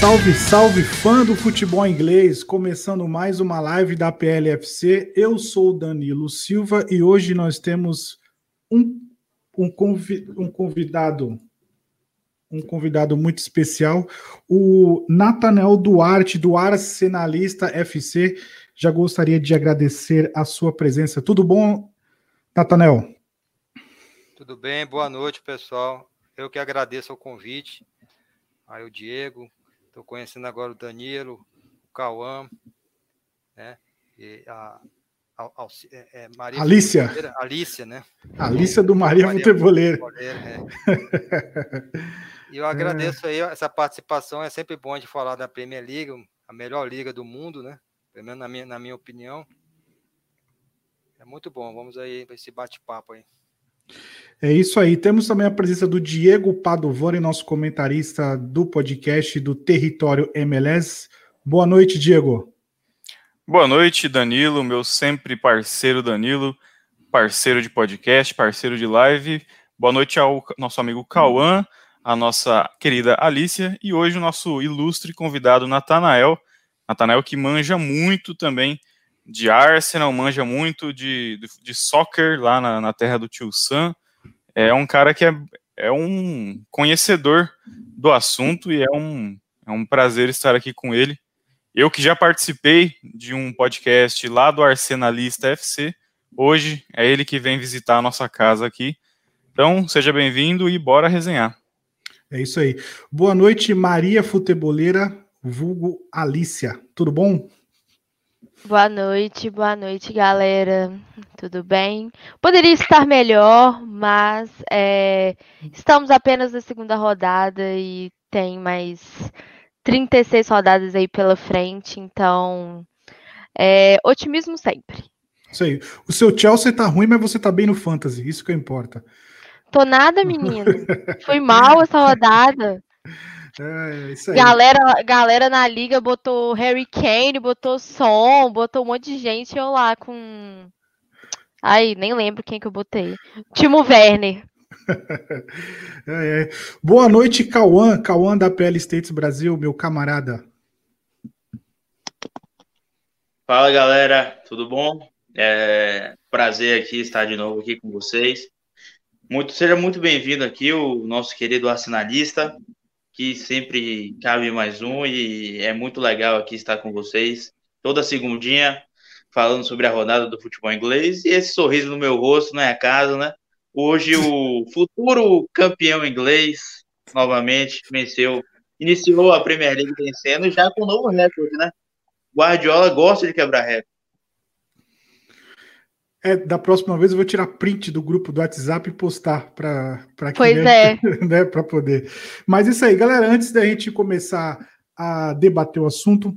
Salve, salve, fã do futebol inglês! Começando mais uma live da PLFC. Eu sou o Danilo Silva e hoje nós temos um, um, convi um convidado um convidado muito especial, o Natanel Duarte, do Arsenalista FC. Já gostaria de agradecer a sua presença. Tudo bom, Natanel? Tudo bem, boa noite, pessoal. Eu que agradeço o convite. Aí o Diego, Estou conhecendo agora o Danilo, o Cauã, né? E a, a, a é, é, Maria Alícia. Alícia, né? Alícia do Maria, Maria Futeboleira. É. E eu agradeço aí essa participação. É sempre bom de falar da Premier League, a melhor liga do mundo, né? Pelo menos na minha, na minha opinião. É muito bom. Vamos aí para esse bate-papo aí. É isso aí. Temos também a presença do Diego Padovani, nosso comentarista do podcast do Território MLS. Boa noite, Diego. Boa noite, Danilo, meu sempre parceiro Danilo, parceiro de podcast, parceiro de live. Boa noite ao nosso amigo Cauã, a nossa querida Alicia e hoje o nosso ilustre convidado Natanael. Natanael que manja muito também de Arsenal, manja muito de, de, de soccer lá na, na, terra do tio Sam. É um cara que é, é um conhecedor do assunto e é um, é um prazer estar aqui com ele. Eu que já participei de um podcast lá do Arsenalista FC, hoje é ele que vem visitar a nossa casa aqui. Então, seja bem-vindo e bora resenhar. É isso aí. Boa noite, Maria Futeboleira, vulgo Alícia. Tudo bom? Boa noite, boa noite, galera. Tudo bem? Poderia estar melhor, mas é, estamos apenas na segunda rodada e tem mais 36 rodadas aí pela frente, então é, otimismo sempre. Isso aí. O seu Chelsea tá ruim, mas você tá bem no Fantasy, isso que importa. Tô nada, menino. Fui mal essa rodada. É, isso aí. Galera, galera na liga botou Harry Kane, botou Som, botou um monte de gente eu lá com. Ai, nem lembro quem que eu botei. Timo Werner. é, é. Boa noite, Cauã. Cauã da PL States Brasil, meu camarada. Fala galera, tudo bom? É prazer aqui estar de novo aqui com vocês. Muito, seja muito bem-vindo aqui, o nosso querido arsenalista que sempre cabe mais um e é muito legal aqui estar com vocês toda segundinha falando sobre a rodada do futebol inglês e esse sorriso no meu rosto não é acaso, né? Hoje o futuro campeão inglês novamente venceu, iniciou a Premier League vencendo já com um novo recorde, né? Guardiola gosta de quebrar recorde. É, da próxima vez eu vou tirar print do grupo do WhatsApp e postar para para Pois é. Né, para poder. Mas isso aí, galera, antes da gente começar a debater o assunto,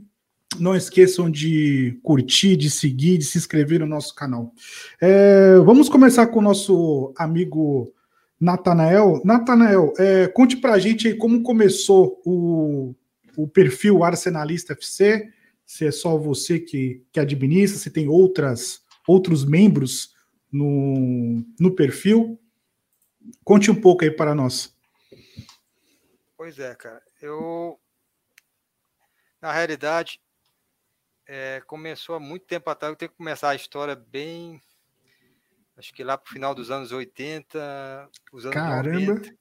não esqueçam de curtir, de seguir, de se inscrever no nosso canal. É, vamos começar com o nosso amigo Natanael. Natanael, é, conte para a gente aí como começou o, o perfil Arsenalista FC. Se é só você que, que administra, se tem outras outros membros no, no perfil. Conte um pouco aí para nós. Pois é, cara. Eu, na realidade, é, começou há muito tempo atrás. Eu tenho que começar a história bem. Acho que lá para o final dos anos 80, os anos Caramba! 90.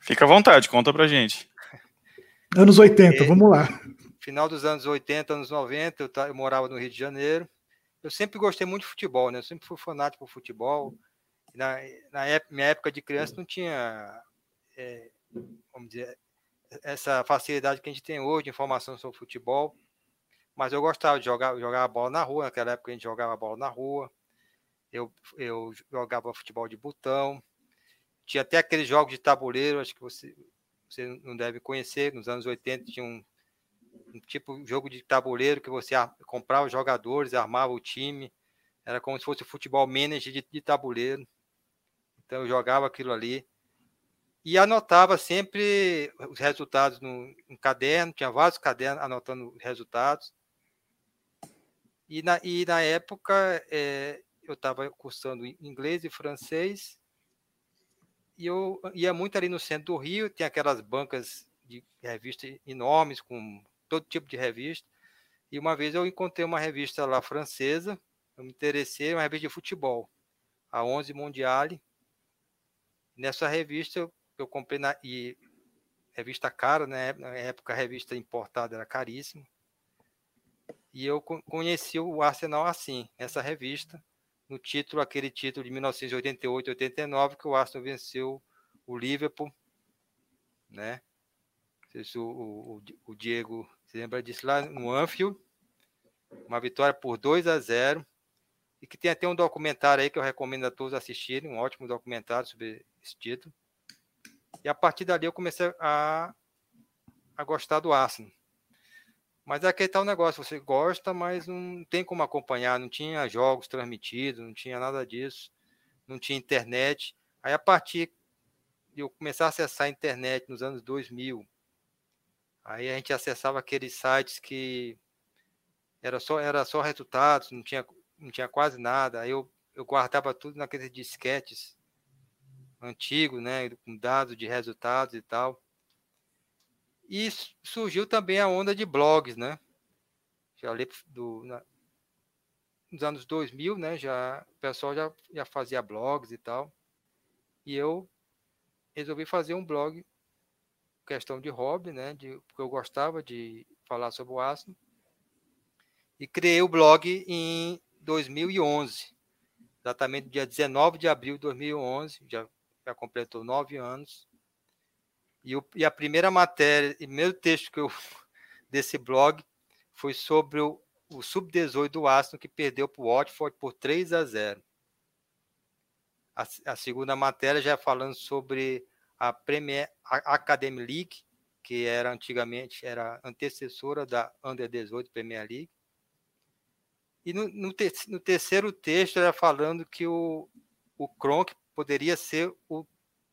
Fica à vontade, conta pra gente. Anos 80, é, vamos lá. Final dos anos 80, anos 90, eu, eu morava no Rio de Janeiro eu sempre gostei muito de futebol, né? Eu sempre fui fanático por futebol. Na, na época, minha época de criança não tinha, é, vamos dizer, essa facilidade que a gente tem hoje de informação sobre futebol. Mas eu gostava de jogar, jogar a bola na rua. Naquela época a gente jogava a bola na rua. Eu, eu jogava futebol de botão. Tinha até aqueles jogos de tabuleiro, acho que você, você não deve conhecer. Nos anos 80 tinha um, tipo jogo de tabuleiro que você comprava os jogadores, armava o time. Era como se fosse o futebol manager de, de tabuleiro. Então eu jogava aquilo ali. E anotava sempre os resultados no, no caderno, tinha vários cadernos anotando resultados. E na, e na época é, eu estava cursando inglês e francês, e eu ia muito ali no centro do Rio, tem aquelas bancas de revista enormes, com todo tipo de revista, e uma vez eu encontrei uma revista lá francesa, eu me interessei, uma revista de futebol, a 11 Mondiale. Nessa revista eu, comprei na e revista cara, né? Na época a revista importada era caríssima. E eu conheci o Arsenal assim, nessa revista, no título, aquele título de 1988-89, que o Arsenal venceu o Liverpool, né? Se o, o, o Diego se lembra disso lá no Anfield, uma vitória por 2 a 0 e que tem até um documentário aí que eu recomendo a todos assistirem, um ótimo documentário sobre esse título. E a partir dali eu comecei a, a gostar do Arsenal. Mas é aquele tal negócio, você gosta, mas não tem como acompanhar, não tinha jogos transmitidos, não tinha nada disso, não tinha internet. Aí a partir de eu começar a acessar a internet nos anos 2000, aí a gente acessava aqueles sites que era só era só resultados, não tinha não tinha quase nada. Aí eu, eu guardava tudo naqueles disquetes antigos, né, com dados de resultados e tal. E surgiu também a onda de blogs, né? Já li do, na, nos anos 2000, né? Já, o pessoal já, já fazia blogs e tal. E eu resolvi fazer um blog, questão de hobby, né? De, porque eu gostava de falar sobre o ácido. E criei o blog em 2011, exatamente dia 19 de abril de 2011, já, já completou nove anos. E, o, e a primeira matéria, o primeiro texto que eu desse blog foi sobre o, o sub-18 do Aston que perdeu para o Watford por 3 a 0. A, a, segunda matéria já falando sobre a Premier Academy League, que era antigamente era antecessora da Under 18 Premier League. E no, no, te, no terceiro texto era falando que o, o Kronk poderia ser o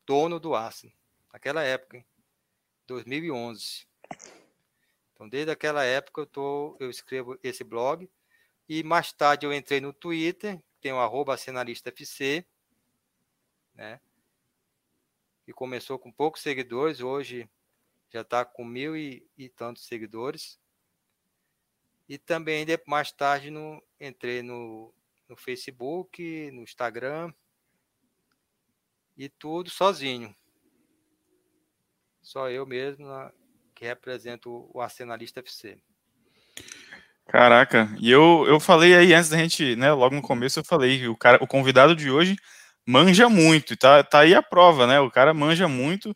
dono do Arsenal naquela época, em 2011. Então, desde aquela época eu, tô, eu escrevo esse blog. E mais tarde eu entrei no Twitter, tem o arroba FC, né? Que começou com poucos seguidores, hoje já está com mil e, e, tantos seguidores. E também mais tarde no, entrei no, no Facebook, no Instagram e tudo sozinho. Só eu mesmo que represento o Arsenalista FC. Caraca, e eu, eu falei aí antes da gente, né, logo no começo eu falei o cara, o convidado de hoje manja muito, tá, tá aí a prova, né, o cara manja muito,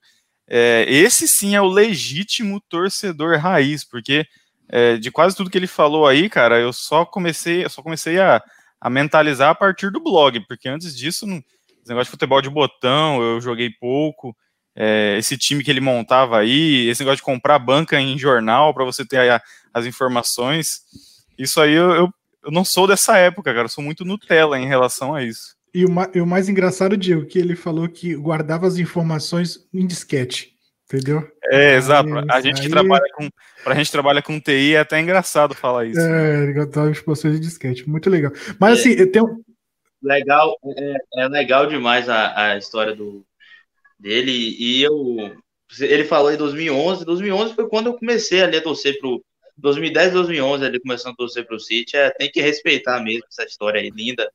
é, esse sim é o legítimo torcedor raiz, porque é, de quase tudo que ele falou aí, cara, eu só comecei, eu só comecei a, a mentalizar a partir do blog, porque antes disso, esse negócio de futebol de botão, eu joguei pouco, é, esse time que ele montava aí, esse negócio de comprar banca em jornal para você ter a, as informações. Isso aí eu, eu, eu, não sou dessa época, cara. Eu sou muito Nutella em relação a isso. E o, e o mais engraçado, Diego, que ele falou que guardava as informações em disquete. Entendeu? É, exato. a gente aí... trabalha com. Pra gente trabalha com TI é até engraçado falar isso. É, ele guardava informações em disquete. Muito legal. Mas assim, tem um. Legal, é, é legal demais a, a história do, dele e eu ele falou em 2011, 2011 foi quando eu comecei ali a torcer pro 2010, 2011 ele começando a torcer pro City, é, tem que respeitar mesmo essa história aí linda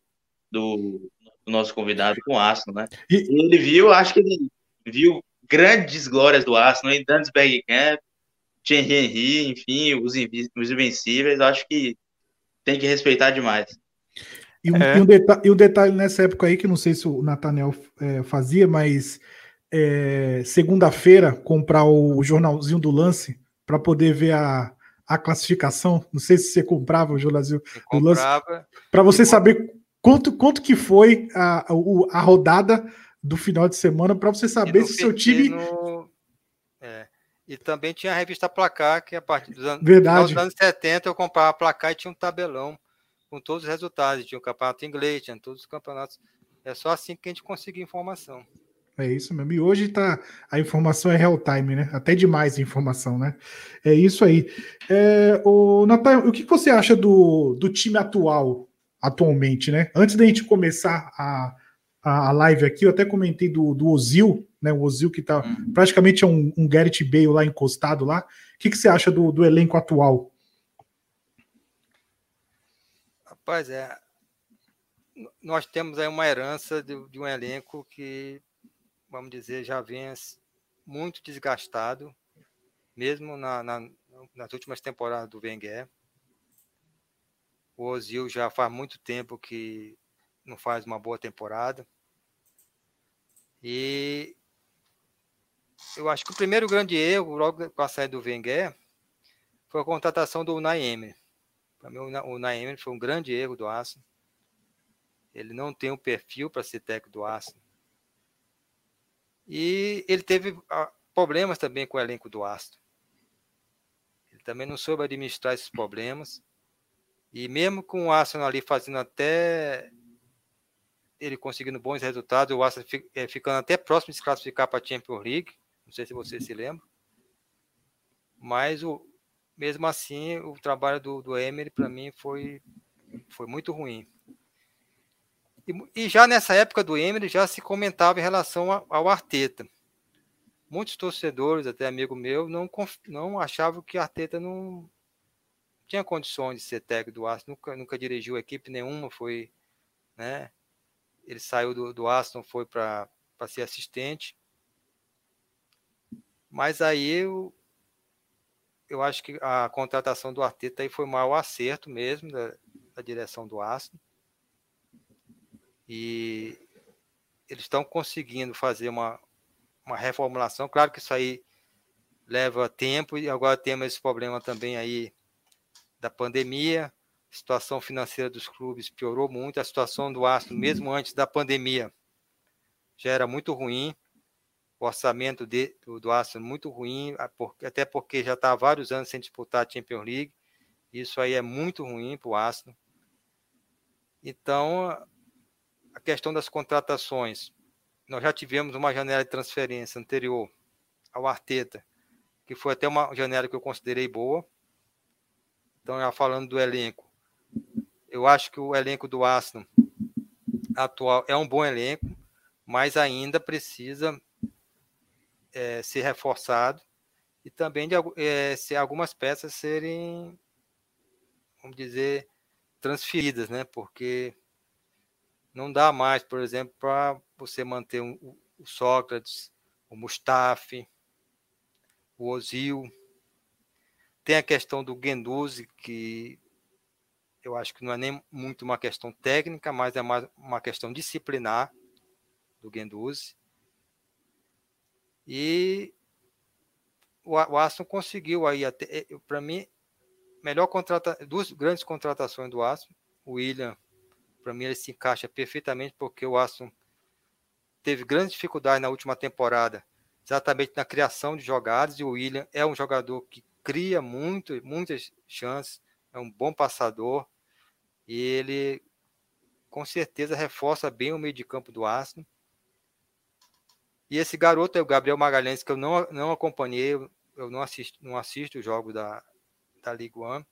do, do nosso convidado com o Arsenal, né? E, ele viu, acho que ele viu grandes glórias do Arsenal em Dantes Bergkamp, Thierry Henry, enfim, os, os invencíveis, acho que tem que respeitar demais. E um, é. e, um detalhe, e um, detalhe, nessa época aí, que não sei se o Nathaniel é, fazia, mas é, segunda-feira comprar o jornalzinho do lance para poder ver a, a classificação. Não sei se você comprava o jornalzinho do lance. Para você saber quanto, quanto que foi a, a, rodada do final de semana, para você saber se o seu time. No... É. E também tinha a revista Placar, que a partir dos anos, dos anos 70 eu comprava Placar e tinha um tabelão com todos os resultados. Tinha o campeonato inglês, tinha todos os campeonatos. É só assim que a gente conseguia informação. É isso mesmo. E hoje tá, a informação é real time, né? Até demais informação, né? É isso aí. É, o Natal, o que você acha do, do time atual atualmente, né? Antes da gente começar a, a live aqui, eu até comentei do, do Ozil, né? O Ozil que tá hum. praticamente é um, um Garrett Bale lá encostado lá. O que, que você acha do, do elenco atual? Rapaz, é. Nós temos aí uma herança de, de um elenco que, vamos dizer, já vem muito desgastado, mesmo na, na, nas últimas temporadas do Wenger. O Ozil já faz muito tempo que não faz uma boa temporada. E eu acho que o primeiro grande erro, logo com a saída do Wenger, foi a contratação do Unai Emery. Para mim, o Unai Emery foi um grande erro do Arsenal. Ele não tem um perfil para ser técnico do Arsenal. E ele teve ah, problemas também com o elenco do Arsenal. Ele também não soube administrar esses problemas. E mesmo com o Arsenal ali fazendo até ele conseguindo bons resultados, o Arsenal é, ficando até próximo de se classificar para a Champions League, não sei se você se lembra, mas o, mesmo assim o trabalho do, do Emery para mim foi, foi muito ruim. E, e, já nessa época do Emery já se comentava em relação a, ao Arteta. Muitos torcedores, até amigo meu, não, não achavam que Arteta não, tinha condições de ser técnico do Aston, nunca, nunca dirigiu equipe nenhuma, foi, né? Ele saiu do, do Aston, foi para ser assistente. Mas aí eu, eu acho que a contratação do Arteta aí foi um mau acerto mesmo da, da direção do Aston. E eles estão conseguindo fazer uma, uma reformulação. Claro que isso aí leva tempo e agora temos esse problema também aí da pandemia, a situação financeira dos clubes piorou muito, a situação do Astro, mesmo antes da pandemia, já era muito ruim, o orçamento de, do, Astro muito ruim, até porque já está há vários anos sem disputar a Champions League, isso aí é muito ruim para o Astro. Então, a questão das contratações, nós já tivemos uma janela de transferência anterior ao Arteta, que foi até uma janela que eu considerei boa, então, já falando do elenco, eu acho que o elenco do Arsenal atual é um bom elenco, mas ainda precisa é, ser reforçado e também de é, se algumas peças serem, vamos dizer, transferidas, né? Porque não dá mais, por exemplo, para você manter um, o Sócrates, o Mustafi, o Ozil, tem a questão do Guendouzi, que eu acho que não é nem muito uma questão técnica, mas é mais uma questão disciplinar do Guendouzi. E o, Aston conseguiu aí, até para mim, melhor contrata, duas grandes contratações do Aston. O William, para mim, ele se encaixa perfeitamente porque o Aston teve grandes dificuldades na última temporada, exatamente na criação de jogadas, e o William é um jogador que cria muito, muitas chances, é um bom passador e ele com certeza reforça bem o meio de campo do Arsenal. E esse garoto é o Gabriel Magalhães, que eu não, não acompanhei, eu não assisto, não assisto o jogo da, da Liga One,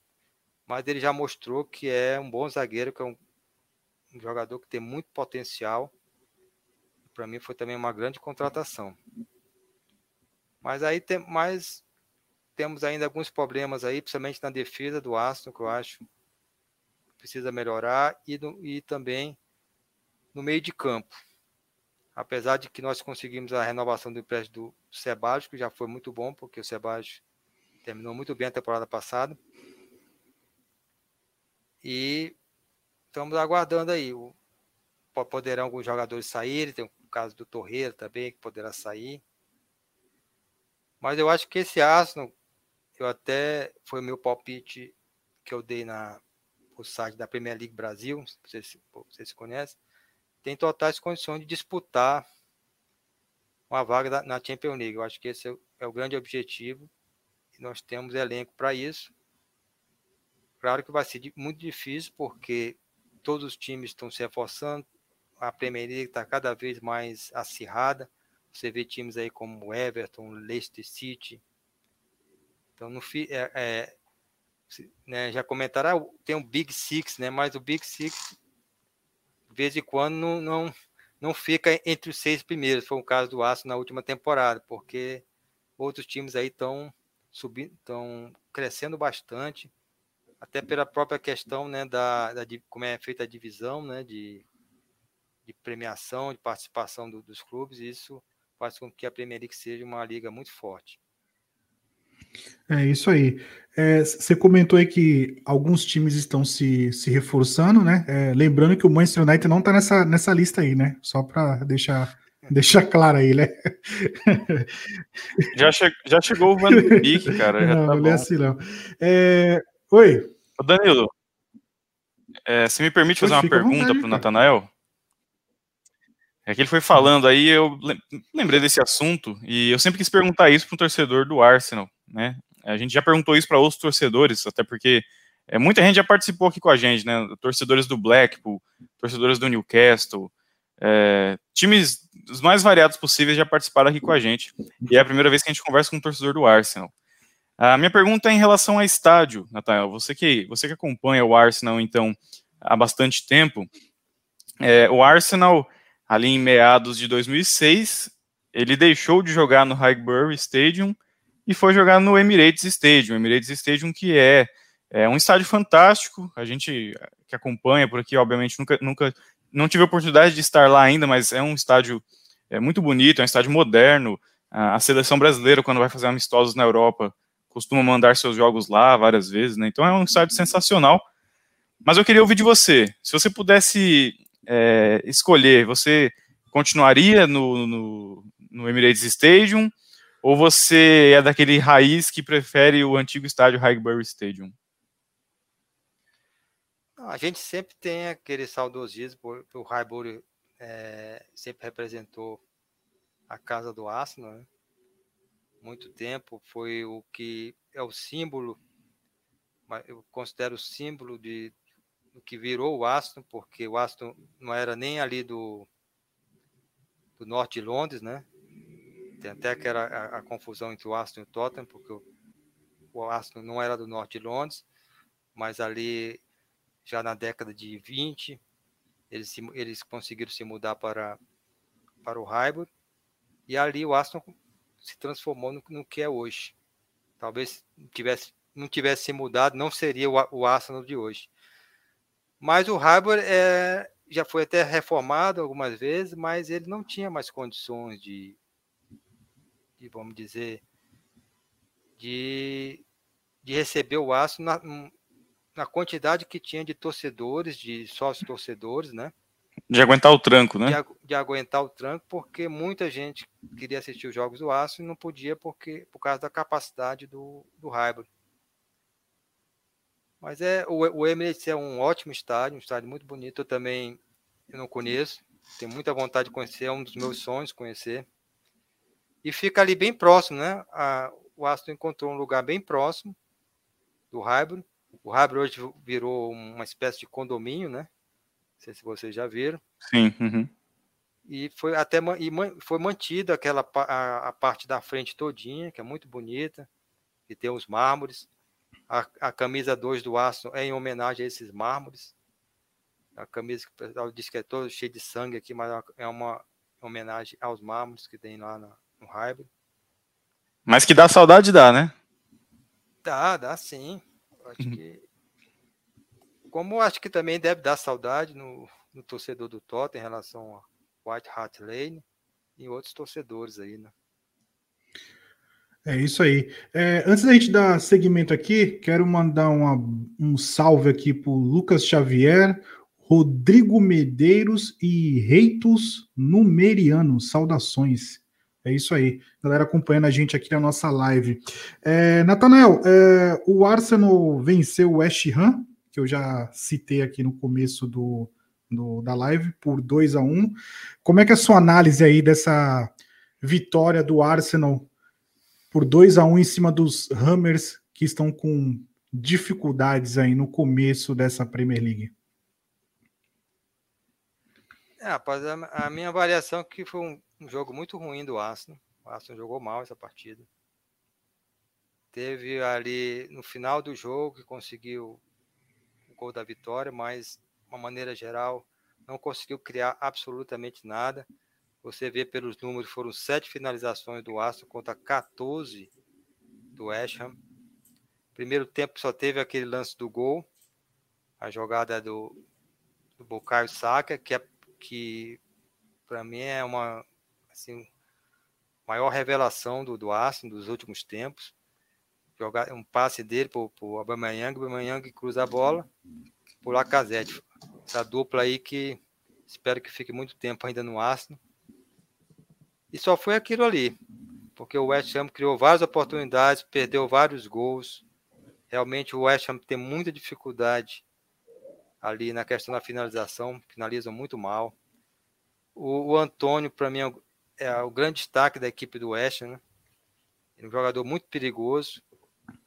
mas ele já mostrou que é um bom zagueiro, que é um, um jogador que tem muito potencial. Para mim foi também uma grande contratação. Mas aí tem mais temos ainda alguns problemas aí, principalmente na defesa do Aston, que eu acho que precisa melhorar, e, no, e também no meio de campo. Apesar de que nós conseguimos a renovação do empréstimo do Sebadios, que já foi muito bom, porque o Sebadios terminou muito bem a temporada passada. E estamos aguardando aí. Poderão alguns jogadores saírem, tem o caso do Torreira também, que poderá sair. Mas eu acho que esse Arsenal, eu até foi o meu palpite que eu dei na o site da Premier League Brasil, vocês, vocês conhecem, tem totais condições de disputar uma vaga na Champions League. Eu acho que esse é o, é grande objetivo e nós temos elenco para isso. Claro que vai ser muito difícil porque todos os times estão se reforçando, a Premier League está cada vez mais acirrada. Você vê times aí como Everton, Leicester City, então, no, é, é, né, já comentaram, ah, tem um Big Six, né? Mas o Big Six, de vez em quando, não, não, não fica entre os seis primeiros. Foi o caso do Aço na última temporada, porque outros times aí estão subindo, estão crescendo bastante, até pela própria questão, né, da, da como é feita a divisão, né, de, de premiação, de participação do, dos clubes. Isso faz com que a Premier League seja uma liga muito forte. É isso aí. É, você comentou aí que alguns times estão se, se reforçando, né? É, lembrando que o Manchester United não está nessa, nessa lista aí, né? Só para deixar, deixar claro aí, né? Já, che já chegou o Van Beek, cara. não, tá não é assim, não. É... Oi. Ô Danilo, é, você me permite fazer uma pergunta para o Natanael? É que ele foi falando aí, eu lembrei desse assunto, e eu sempre quis perguntar isso para um torcedor do Arsenal né? A gente já perguntou isso para outros torcedores, até porque é, muita gente já participou aqui com a gente, né? Torcedores do Blackpool, torcedores do Newcastle, é, times os mais variados possíveis já participaram aqui com a gente. E é a primeira vez que a gente conversa com um torcedor do Arsenal. A minha pergunta é em relação ao estádio, Nathaniel. Você que, você que acompanha o Arsenal, então, há bastante tempo, é, o Arsenal, ali em meados de 2006, ele deixou de jogar no Highbury Stadium e foi jogar no Emirates Stadium. Emirates Stadium que é, é um estádio fantástico. A gente que acompanha por aqui, obviamente, nunca, nunca não tive a oportunidade de estar lá ainda, mas é um estádio é, muito bonito, é um estádio moderno. A, seleção brasileira, quando vai fazer amistosos na Europa, costuma mandar seus jogos lá várias vezes, né? Então é um estádio sensacional. Mas eu queria ouvir de você. Se você pudesse é, escolher, você continuaria no, no, no Emirates Stadium? Ou você é daquele raiz que prefere o antigo estádio Highbury Stadium? A gente sempre tem aquele saudosismo, porque o Highbury é, sempre representou a casa do Arsenal, né? muito tempo, foi o que é o símbolo, eu considero o símbolo de que virou o Aston, porque o Aston não era nem ali do, do norte de Londres, né? Tem até que era a, a, confusão entre o Aston e o Tottenham, porque o, o Aston não era do norte de Londres, mas ali já na década de 20 eles, se, eles conseguiram se mudar para, para o Highbury e ali o Aston se transformou no, no que é hoje. Talvez tivesse, não tivesse se mudado, não seria o, o Arsenal de hoje. Mas o Highbury é, já foi até reformado algumas vezes, mas ele não tinha mais condições de, de vamos dizer, de, de receber o aço na, na quantidade que tinha de torcedores, de sócios torcedores, né? De aguentar o tranco, né? De, de, aguentar o tranco, porque muita gente queria assistir os jogos do Aço e não podia porque, por causa da capacidade do, do. Mas é, o, o Emirates é um ótimo estádio, um estádio muito bonito. Eu também eu não conheço, tenho muita vontade de conhecer, é um dos meus sonhos conhecer e fica ali bem próximo, né? A, o Aston encontrou um lugar bem próximo do Highbury. O Highbury hoje virou uma espécie de condomínio, né? Não sei se vocês já viram. Sim. Uhum. E foi até e foi mantida aquela a, a, parte da frente todinha, que é muito bonita, e tem os mármores. A, a camisa 2 do Aston é em homenagem a esses mármores. A camisa que o pessoal diz que é toda cheia de sangue aqui, mas é uma homenagem aos mármores que tem lá na, no hybrid. Mas que dá saudade, dá, né? Dá, dá sim. Acho uhum. que. Como acho que também deve dar saudade no, no torcedor do Tottenham em relação a White Hart Lane e outros torcedores aí, né? É isso aí. É, antes da gente dar segmento aqui, quero mandar uma, um salve aqui para Lucas Xavier, Rodrigo Medeiros e Reitos Numeriano. Saudações. É isso aí, galera acompanhando a gente aqui na nossa live. É, é, o Arsenal venceu o West Ham, que eu já citei aqui no começo do, do, da live, por 2 a 1 Como é que é a sua análise aí dessa vitória do Arsenal por 2 a 1 em cima dos Hammers, que estão com dificuldades aí no começo dessa Premier League? É, rapaz, a, a minha avaliação é que foi um um jogo muito ruim do Arsenal. O Arsenal jogou mal essa partida. Teve ali no final do jogo que conseguiu o gol da vitória, mas de uma maneira geral não conseguiu criar absolutamente nada. Você vê pelos números, foram sete finalizações do Aston contra 14 do West Ham. Primeiro tempo só teve aquele lance do gol, a jogada do, do Bukayo Saka, que, é, que para mim é uma assim, maior revelação do, do Arsenal dos últimos tempos. Jogar um passe dele para o Aubameyang, Aubameyang cruza a bola por Lacazette. Essa dupla aí que espero que fique muito tempo ainda no Arsenal. E só foi aquilo ali, porque o West Ham criou várias oportunidades, perdeu vários gols. Realmente o West Ham tem muita dificuldade ali na questão da finalização, finalizam muito mal. O, o Antônio, para mim, é, é o grande destaque da equipe do West Ham. Né? É um jogador muito perigoso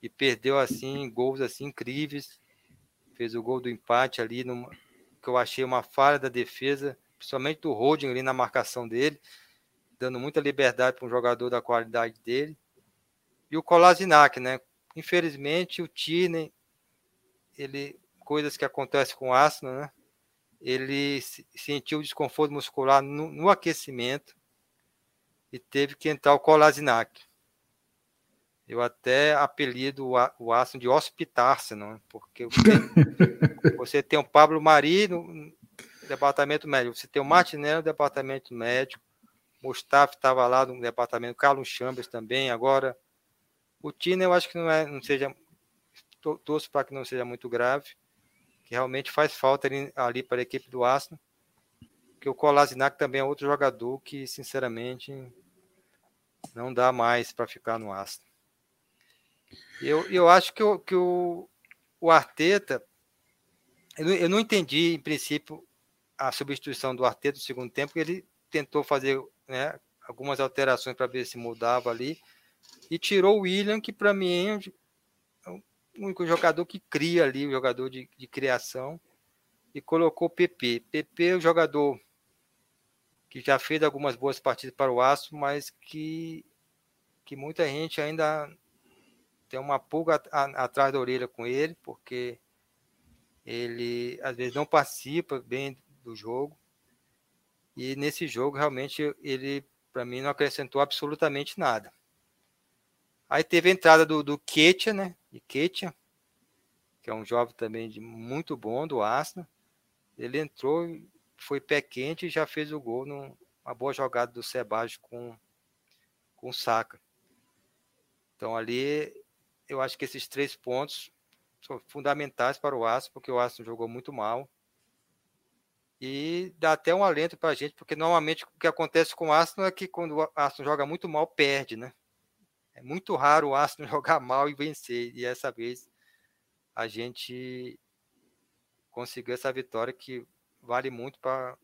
e perdeu assim gols assim incríveis. Fez o gol do empate ali, numa, que eu achei uma falha da defesa, principalmente do Holding ali na marcação dele, dando muita liberdade para um jogador da qualidade dele. E o Kolasinac, né? Infelizmente o Tierney, ele coisas que acontecem com o Arsenal, né? Ele sentiu desconforto muscular no, no aquecimento e teve que entrar o Kolasinac. Eu até apelido o Aston de Hospitarsenal, porque você, você tem o Pablo Mari no departamento médico, você tem o Martinelli no departamento médico, Mustafa estava lá no departamento, Carlos Chambers também, agora o Tina eu acho que não é, não seja, torço para que não seja muito grave, que realmente faz falta ali, ali para a equipe do Aston, que o Kolasinac também é outro jogador que, sinceramente, não dá mais para ficar no Aston. Eu, eu acho que, o, que o, o Arteta, eu não, eu não entendi, em princípio, a substituição do Arteta no segundo tempo, ele tentou fazer né, algumas alterações para ver se mudava ali, e tirou o William, que para mim é o único jogador que cria ali, o jogador de, de criação, e colocou o PP. PP é o jogador que já fez algumas boas partidas para o Aço, mas que, que muita gente ainda tem uma pulga atrás da orelha com ele, porque ele às vezes não participa bem do jogo. E nesse jogo realmente ele para mim não acrescentou absolutamente nada. Aí teve a entrada do, do Ketia, né? De Ketia, que é um jovem também de muito bom do Arsenal. Ele entrou, foi pé quente e já fez o gol numa boa jogada do Sebagio com com o Saka. Então ali eu acho que esses três pontos são fundamentais para o Aston, porque o Aston jogou muito mal. E dá até um alento para a gente, porque normalmente o que acontece com o Aston é que quando o Aston joga muito mal, perde, né? É muito raro o Aston jogar mal e vencer. E essa vez a gente conseguiu essa vitória que vale muito para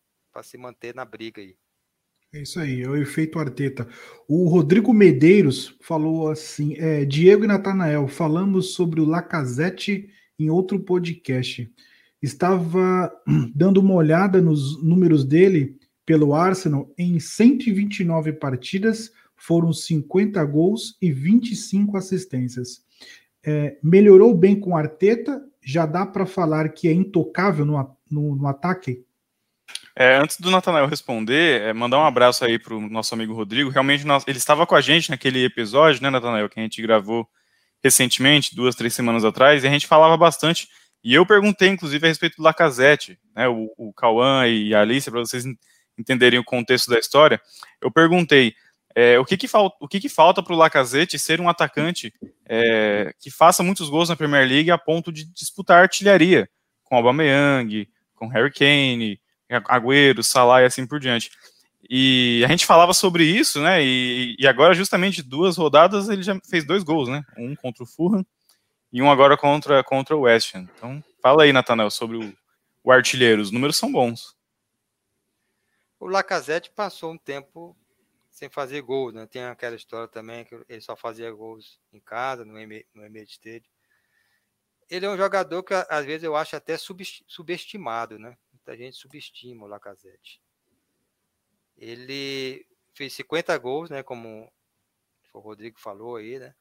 se manter na briga aí. É isso aí, é o efeito Arteta. O Rodrigo Medeiros falou assim: é, Diego e Natanael, falamos sobre o Lacazette em outro podcast. Estava dando uma olhada nos números dele pelo Arsenal em 129 partidas, foram 50 gols e 25 assistências. É, melhorou bem com Arteta, já dá para falar que é intocável no, no, no ataque? É, antes do Natanael responder, é, mandar um abraço aí pro nosso amigo Rodrigo. Realmente, nós, ele estava com a gente naquele episódio, né, Natanael, que a gente gravou recentemente, duas, três semanas atrás, e a gente falava bastante. E eu perguntei, inclusive, a respeito do Lacazette, né, o, o Cauã e a Alice, para vocês entenderem o contexto da história. Eu perguntei é, o que, que, falta, o que, que falta para o Lacazette ser um atacante é, que faça muitos gols na Premier League a ponto de disputar artilharia com Aubameyang, com Harry Kane, Agüero, Salah e assim por diante. E a gente falava sobre isso, né? E, e, agora, justamente duas rodadas, ele já fez dois gols, né? Um contra o Fulham e um agora contra, contra o West Ham. Então, fala aí, Natanel, sobre o, o artilheiro. Os números são bons. O Lacazette passou um tempo sem fazer gols, né? Tem aquela história também que ele só fazia gols em casa, no Emirates Stadium. Ele é um jogador que às vezes eu acho até subestimado, né? muita gente subestima o Lacazette. Ele fez 50 gols, né, como o Rodrigo falou aí, né?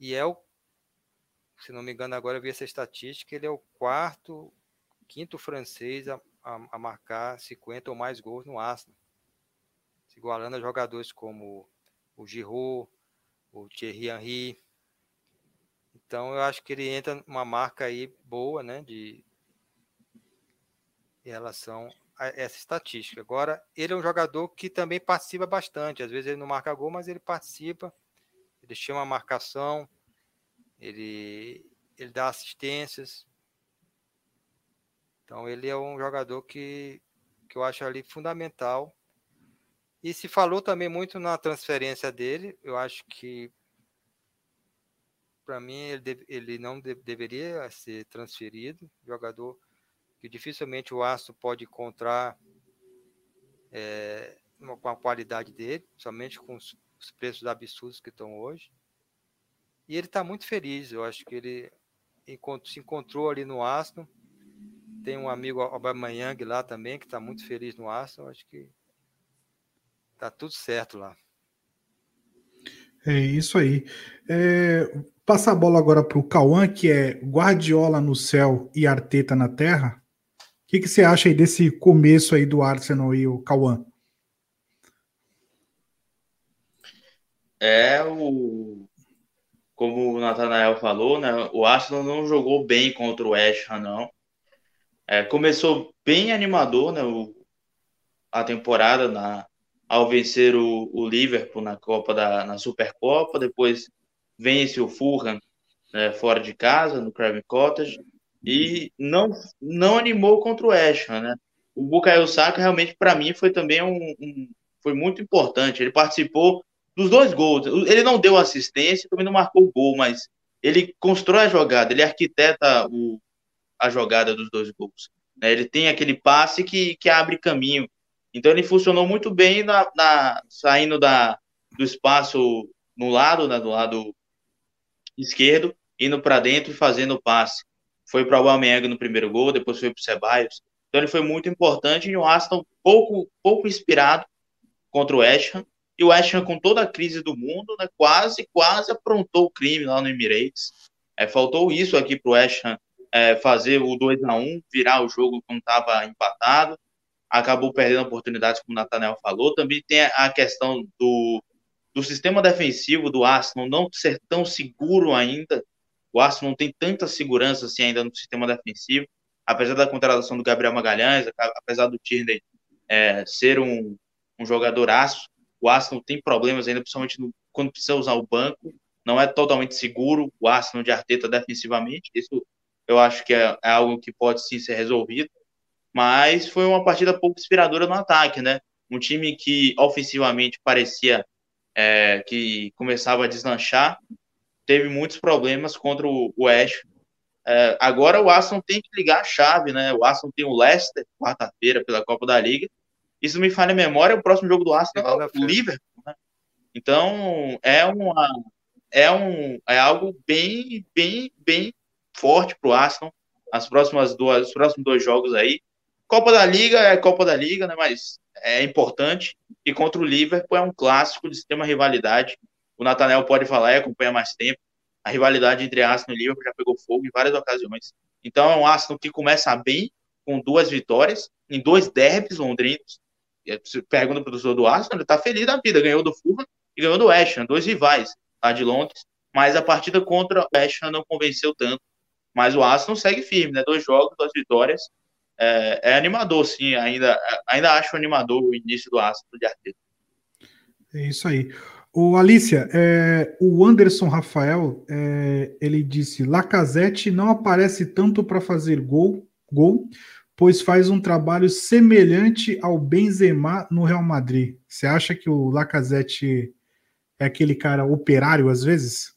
E é o, se não me engano, agora eu vi essa estatística, ele é o quarto, quinto francês a, a, a marcar 50 ou mais gols no Arsenal. Se igualando a jogadores como o Giroud, o Thierry Henry. Então eu acho que ele entra numa marca aí boa, né, de em relação a essa estatística. Agora, ele é um jogador que também participa bastante. Às vezes ele não marca gol, mas ele participa, ele chama a marcação, ele, ele dá assistências. Então ele é um jogador que, que eu acho ali fundamental. E se falou também muito na transferência dele. Eu acho que para mim ele, deve, ele não de, deveria ser transferido. Jogador que dificilmente o Astro pode encontrar é, uma, com a qualidade dele, somente com os, os preços absurdos que estão hoje. E ele está muito feliz. Eu acho que ele se encontrou ali no Aston. Tem um amigo Aubameyang lá também que está muito feliz no Aston. Eu acho que tá tudo certo lá. É isso aí. É, passar a bola agora para o Cauã, que é Guardiola no céu e Arteta na terra que, que você acha aí desse começo aí do Arsenal e o Cauã? É o como o Nathanael falou, né? O Arsenal não jogou bem contra o West Ham, não. É, começou bem animador, né? O, a temporada na, ao vencer o, o Liverpool na Copa da na Supercopa, depois vence o Fulham né, fora de casa no Craven Cottage e não, não animou contra o West Ham, né? O Bukayo Saka realmente para mim foi também um, um, foi muito importante. Ele participou dos dois gols. Ele não deu assistência, também não marcou o gol, mas ele constrói a jogada, ele arquiteta o, a jogada dos dois gols. Né? Ele tem aquele passe que, que abre caminho. Então ele funcionou muito bem na, na saindo da, do espaço no lado, né, do lado esquerdo, indo para dentro e fazendo o passe foi para o Aubameyang no primeiro gol, depois foi para o Ceballos. Então ele foi muito importante e o Aston pouco, pouco inspirado contra o West Ham. E o West Ham, com toda a crise do mundo, né, quase, quase aprontou o crime lá no Emirates. É, faltou isso aqui para o West Ham é, fazer o 2 a 1 virar o jogo quando estava empatado. Acabou perdendo oportunidades, como o Nathaniel falou. Também tem a questão do, do sistema defensivo do Arsenal não ser tão seguro ainda o Arsenal não tem tanta segurança assim ainda no sistema defensivo, apesar da contratação do Gabriel Magalhães, apesar do Tierney é, ser um, um jogador aço, o Arsenal tem problemas ainda, principalmente no, quando precisa usar o banco, não é totalmente seguro o Arsenal de Arteta defensivamente, isso eu acho que é, é algo que pode sim ser resolvido, mas foi uma partida pouco inspiradora no ataque, né? Um time que ofensivamente parecia é, que começava a deslanchar, teve muitos problemas contra o West. É, agora o Aston tem que ligar a chave, né? O Aston tem o Leicester, quarta-feira, pela Copa da Liga. Isso me falha a memória, o próximo jogo do Aston é o Liverpool, né? Então, é uma é um é algo bem bem bem forte para o Aston as próximas duas os próximos dois jogos aí. Copa da Liga é Copa da Liga, né? Mas é importante. E contra o Liverpool é um clássico de extrema rivalidade o Natanel pode falar e acompanha mais tempo. A rivalidade entre Arsenal e Liverpool já pegou fogo em várias ocasiões. Então é um Arsenal que começa bem, com duas vitórias, em dois derbys londrinos. Pergunta para o torcedor do Arsenal, ele está feliz da vida. Ganhou do Fulham e ganhou do West Ham, dois rivais lá de Londres. Mas a partida contra o West Ham não convenceu tanto. Mas o Arsenal segue firme, né? Dois jogos, duas vitórias. É, é animador, sim. Ainda, ainda acho animador o início do Arsenal de Arteta. É isso aí. O Alicia, é, o Anderson Rafael, é, ele disse: Lacazette não aparece tanto para fazer gol, gol, pois faz um trabalho semelhante ao Benzema no Real Madrid. Você acha que o Lacazette é aquele cara operário às vezes?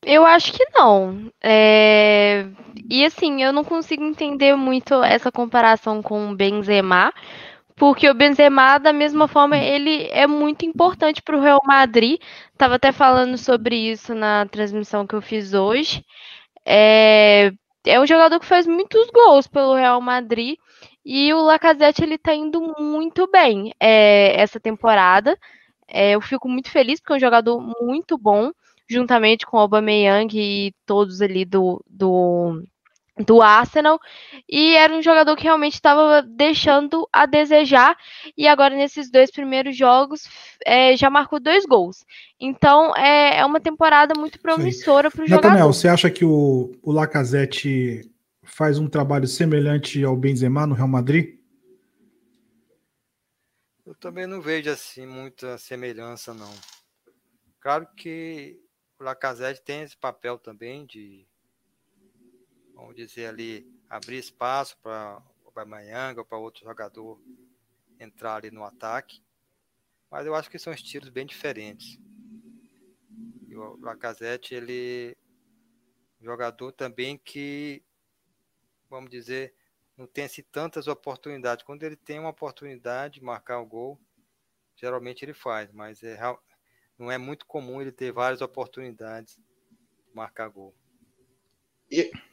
Eu acho que não. É... E assim, eu não consigo entender muito essa comparação com o Benzema, porque o Benzema, da mesma forma, ele é muito importante para o Real Madrid. Estava até falando sobre isso na transmissão que eu fiz hoje. É, é um jogador que faz muitos gols pelo Real Madrid e o Lacazette ele está indo muito bem é, essa temporada. É, eu fico muito feliz porque é um jogador muito bom, juntamente com o Aubameyang e todos ali do, do do Arsenal e era um jogador que realmente estava deixando a desejar e agora nesses dois primeiros jogos é, já marcou dois gols. Então é, é uma temporada muito promissora para o jogador. Nathaniel, você acha que o, o Lacazette faz um trabalho semelhante ao Benzema no Real Madrid? Eu também não vejo assim muita semelhança não. Claro que o Lacazette tem esse papel também de vamos dizer ali, abrir espaço para o Bamayanga ou para outro jogador entrar ali no ataque. Mas eu acho que são estilos bem diferentes. E o Lacazette, ele jogador também que, vamos dizer, não tem assim, tantas oportunidades. Quando ele tem uma oportunidade de marcar o gol, geralmente ele faz, mas é, não é muito comum ele ter várias oportunidades de marcar gol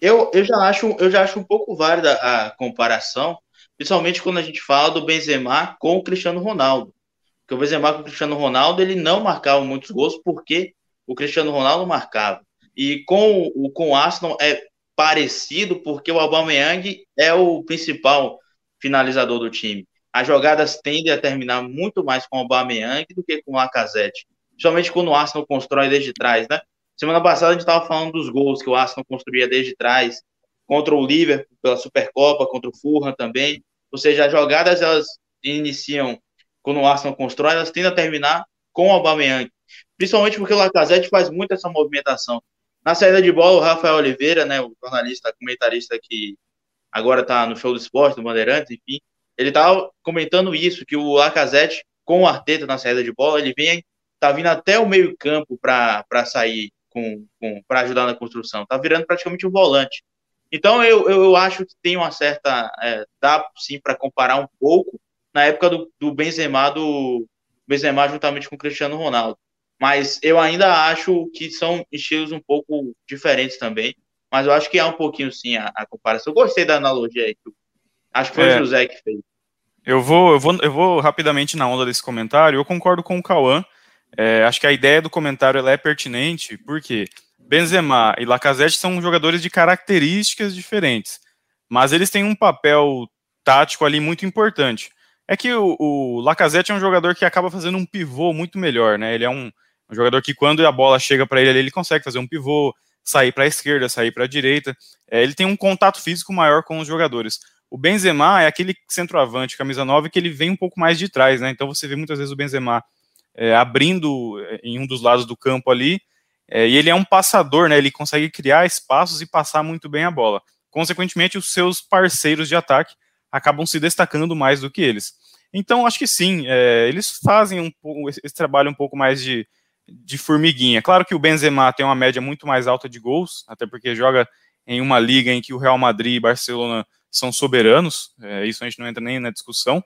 eu, eu, já acho, eu já acho um pouco válida a comparação, principalmente quando a gente fala do Benzema com o Cristiano Ronaldo. Porque o Benzema com o Cristiano Ronaldo, ele não marcava muitos gols porque o Cristiano Ronaldo marcava. E com o com o Arsenal é parecido porque o Aubameyang é o principal finalizador do time. As jogadas tendem a terminar muito mais com o Aubameyang do que com o Lacazette. Principalmente quando o Arsenal constrói desde trás, né? Semana passada a gente estava falando dos gols que o Arsenal construía desde trás, contra o Liverpool pela Supercopa, contra o Fulham também. Ou seja, as jogadas elas iniciam quando o Arsenal constrói, elas tendem a terminar com o Aubameyang. Principalmente porque o Lacazette faz muito essa movimentação. Na saída de bola, o Rafael Oliveira, né, o jornalista, comentarista que agora está no show do esporte, do Bandeirantes, enfim, ele estava comentando isso, que o Lacazette, com o Arteta na saída de bola, ele vem, tá vindo até o meio campo para sair com, com para ajudar na construção. Tá virando praticamente um volante. Então eu, eu acho que tem uma certa. É, dá sim para comparar um pouco na época do, do Benzema, do Benzema juntamente com o Cristiano Ronaldo. Mas eu ainda acho que são estilos um pouco diferentes também. Mas eu acho que há um pouquinho sim a, a comparação. Eu gostei da analogia aí. Acho que foi é, o José que fez. Eu vou, eu, vou, eu vou rapidamente na onda desse comentário. Eu concordo com o Cauã. É, acho que a ideia do comentário é pertinente, porque Benzema e Lacazette são jogadores de características diferentes, mas eles têm um papel tático ali muito importante. É que o, o Lacazette é um jogador que acaba fazendo um pivô muito melhor, né? Ele é um, um jogador que quando a bola chega para ele, ele consegue fazer um pivô, sair para a esquerda, sair para a direita. É, ele tem um contato físico maior com os jogadores. O Benzema é aquele centroavante, camisa 9, que ele vem um pouco mais de trás, né? Então você vê muitas vezes o Benzema é, abrindo é, em um dos lados do campo ali, é, e ele é um passador, né? Ele consegue criar espaços e passar muito bem a bola. Consequentemente, os seus parceiros de ataque acabam se destacando mais do que eles. Então, acho que sim, é, eles fazem um esse trabalho um pouco mais de, de formiguinha. Claro que o Benzema tem uma média muito mais alta de gols, até porque joga em uma liga em que o Real Madrid e Barcelona são soberanos, é, isso a gente não entra nem na discussão,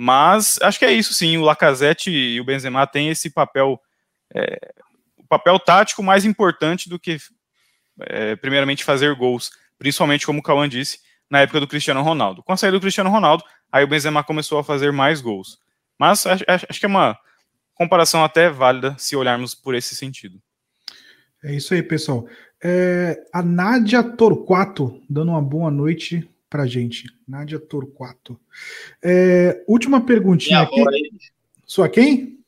mas acho que é isso sim. O Lacazette e o Benzema têm esse papel, é, o papel tático mais importante do que, é, primeiramente, fazer gols, principalmente como o Cauã disse, na época do Cristiano Ronaldo. Com a saída do Cristiano Ronaldo, aí o Benzema começou a fazer mais gols. Mas acho, acho que é uma comparação até válida se olharmos por esse sentido. É isso aí, pessoal. É, a Nádia Torquato dando uma boa noite pra gente. Nádia Torquato. É, última perguntinha aqui. Sua quem?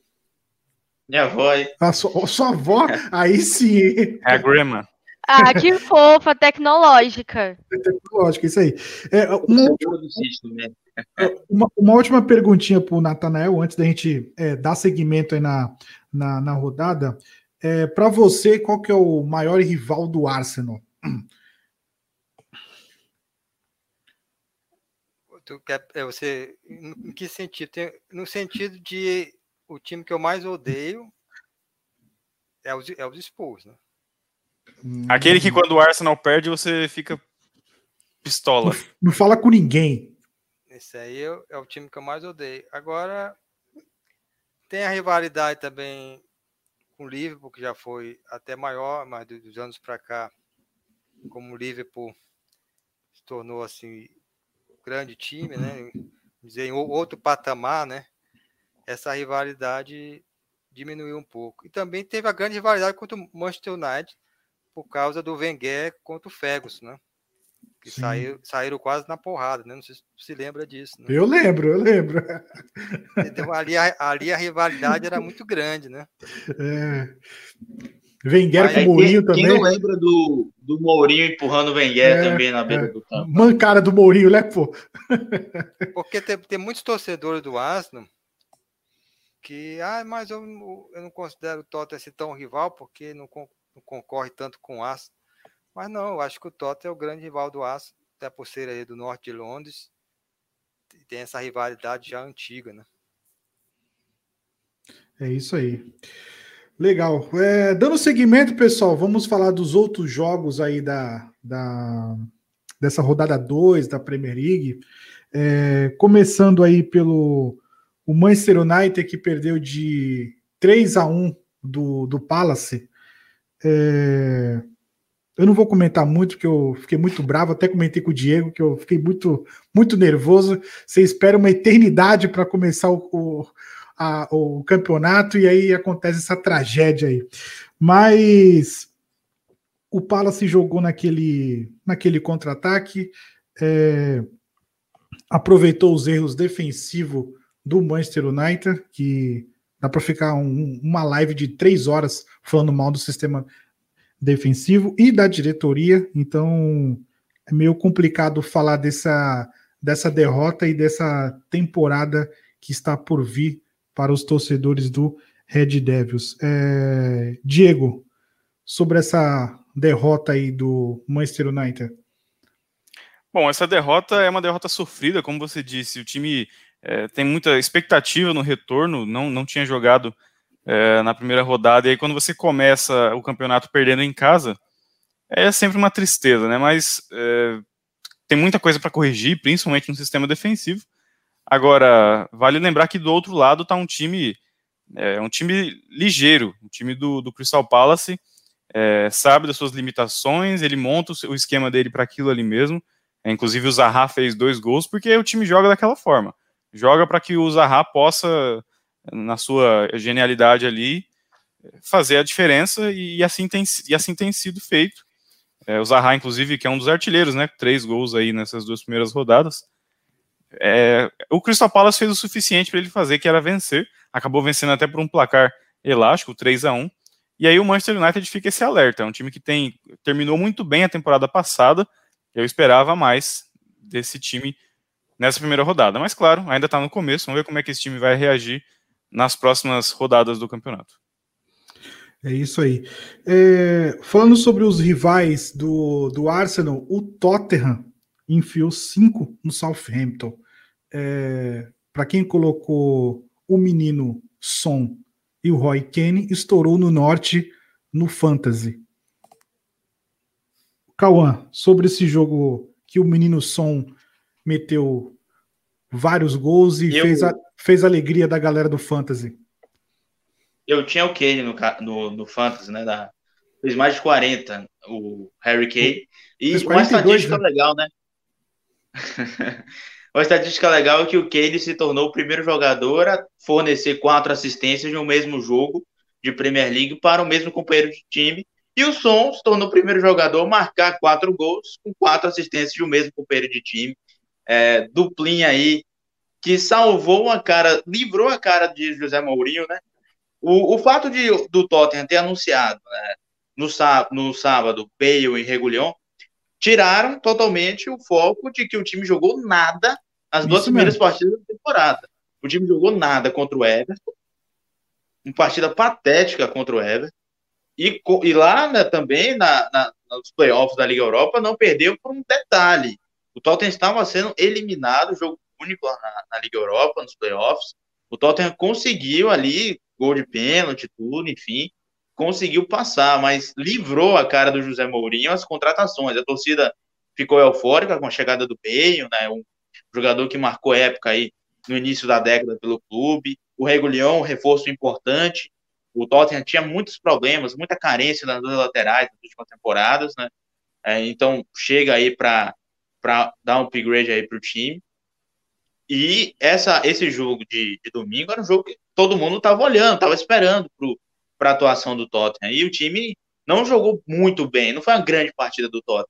Minha avó aí. A sua, sua avó? aí sim. É a grandma. Ah, que fofa, tecnológica. É tecnológica, isso aí. É, uma, última, né? é, uma, uma, última perguntinha para o Natanael, antes da gente é, dar seguimento aí na, na, na rodada. É, para você, qual que é o maior rival do Arsenal? tu quer, é, você, em que sentido? Tem, no sentido de o time que eu mais odeio é os, é os Spurs, né? Aquele que quando o Arsenal perde, você fica pistola. Não, não fala com ninguém. Esse aí é, é o time que eu mais odeio. Agora, tem a rivalidade também com o Liverpool, que já foi até maior, mas dos anos para cá, como o Liverpool se tornou assim grande time, né? Dizer, em outro patamar, né? Essa rivalidade diminuiu um pouco. E também teve a grande rivalidade contra o Manchester United por causa do Wenger contra o Ferguson, né? Que saíram, saíram quase na porrada, né? Não sei se se lembra disso. Né? Eu lembro, eu lembro. Então, ali, a, ali a rivalidade era muito grande, né? É. Wenger com o Mourinho também. Quem não lembra do, do Mourinho empurrando o Wenger é, também na beira é. do campo? Mancada do Mourinho, né, pô? Porque tem, tem muitos torcedores do Arsenal que, ah, mas eu, eu não considero o Tottenham assim tão rival porque não, não concorre tanto com o Arsenal. Mas não, eu acho que o Tottenham é o grande rival do Arsenal, até por ser aí do norte de Londres. E tem essa rivalidade já antiga, né? É isso aí. Legal. É, dando seguimento, pessoal, vamos falar dos outros jogos aí da, da dessa rodada 2 da Premier League. É, começando aí pelo o Manchester United, que perdeu de 3 a 1 do, do Palace. É, eu não vou comentar muito, porque eu fiquei muito bravo, até comentei com o Diego, que eu fiquei muito, muito nervoso. Você espera uma eternidade para começar o, o, a, o campeonato, e aí acontece essa tragédia aí. Mas o Palace jogou naquele, naquele contra-ataque, é, aproveitou os erros defensivos do Manchester United, que dá para ficar um, uma live de três horas falando mal do sistema defensivo e da diretoria, então é meio complicado falar dessa, dessa derrota e dessa temporada que está por vir para os torcedores do Red Devils. É, Diego, sobre essa derrota aí do Manchester United. Bom, essa derrota é uma derrota sofrida, como você disse. O time é, tem muita expectativa no retorno, não, não tinha jogado é, na primeira rodada, e aí quando você começa o campeonato perdendo em casa, é sempre uma tristeza, né? Mas é, tem muita coisa para corrigir, principalmente no sistema defensivo. Agora, vale lembrar que do outro lado está um time, é, um time ligeiro, um time do, do Crystal Palace, é, sabe das suas limitações, ele monta o, o esquema dele para aquilo ali mesmo. É, inclusive o Zaha fez dois gols porque o time joga daquela forma. Joga para que o Zaha possa na sua genialidade ali, fazer a diferença e assim tem, e assim tem sido feito. É, o Zaha, inclusive, que é um dos artilheiros, né? Três gols aí nessas duas primeiras rodadas. É, o Crystal Palace fez o suficiente para ele fazer, que era vencer. Acabou vencendo até por um placar elástico, 3 a 1 E aí o Manchester United fica esse alerta. É um time que tem terminou muito bem a temporada passada. Eu esperava mais desse time nessa primeira rodada. Mas claro, ainda está no começo. Vamos ver como é que esse time vai reagir nas próximas rodadas do campeonato. É isso aí. É, falando sobre os rivais do, do Arsenal, o Tottenham enfiou cinco no Southampton. É, Para quem colocou o menino Son e o Roy Kane, estourou no norte no Fantasy. Cauã, sobre esse jogo que o menino Son meteu vários gols e eu... fez a fez a alegria da galera do Fantasy? Eu tinha o Kane no, no, no Fantasy, né? Da, fez mais de 40, o Harry Kane. E 42, uma estatística né? legal, né? uma estatística legal é que o Kane se tornou o primeiro jogador a fornecer quatro assistências no mesmo jogo de Premier League para o mesmo companheiro de time. E o Son se tornou o primeiro jogador a marcar quatro gols com quatro assistências de um mesmo companheiro de time. É, duplinha aí que salvou a cara, livrou a cara de José Mourinho, né? O, o fato de, do Tottenham ter anunciado né, no, no sábado Bale e Regulion tiraram totalmente o foco de que o time jogou nada as duas Isso primeiras mesmo. partidas da temporada. O time jogou nada contra o Everton, uma partida patética contra o Everton, e, e lá né, também na, na, nos playoffs da Liga Europa não perdeu por um detalhe. O Tottenham estava sendo eliminado, jogo único na, na Liga Europa, nos playoffs. O Tottenham conseguiu ali, gol de pênalti, tudo, enfim, conseguiu passar, mas livrou a cara do José Mourinho as contratações. A torcida ficou eufórica com a chegada do Bale, né, um jogador que marcou época aí no início da década pelo clube. O Regulião, um reforço importante. O Tottenham tinha muitos problemas, muita carência nas duas laterais nas últimas temporadas, né? É, então chega aí para dar um upgrade aí para o time. E essa, esse jogo de, de domingo era um jogo que todo mundo estava olhando, estava esperando para a atuação do Tottenham. E o time não jogou muito bem, não foi uma grande partida do Tottenham.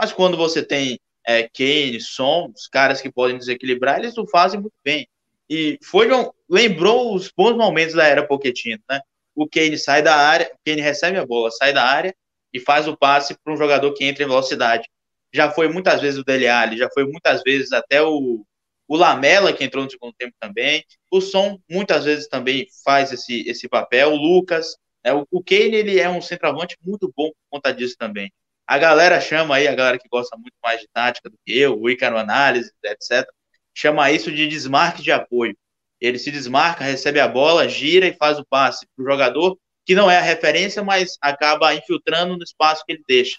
Mas quando você tem é, Kane, Son, os caras que podem desequilibrar, eles o fazem muito bem. E foi lembrou os bons momentos da era Pochettino, né? O Kane sai da área, o Kane recebe a bola, sai da área e faz o passe para um jogador que entra em velocidade. Já foi muitas vezes o Dele Alli, já foi muitas vezes até o, o Lamela que entrou no segundo tempo também. O Som muitas vezes também faz esse, esse papel. O Lucas, é, o, o Kane ele é um centroavante muito bom por conta disso também. A galera chama aí, a galera que gosta muito mais de tática do que eu, o Icaro Análise, etc., chama isso de desmarque de apoio. Ele se desmarca, recebe a bola, gira e faz o passe para o jogador, que não é a referência, mas acaba infiltrando no espaço que ele deixa.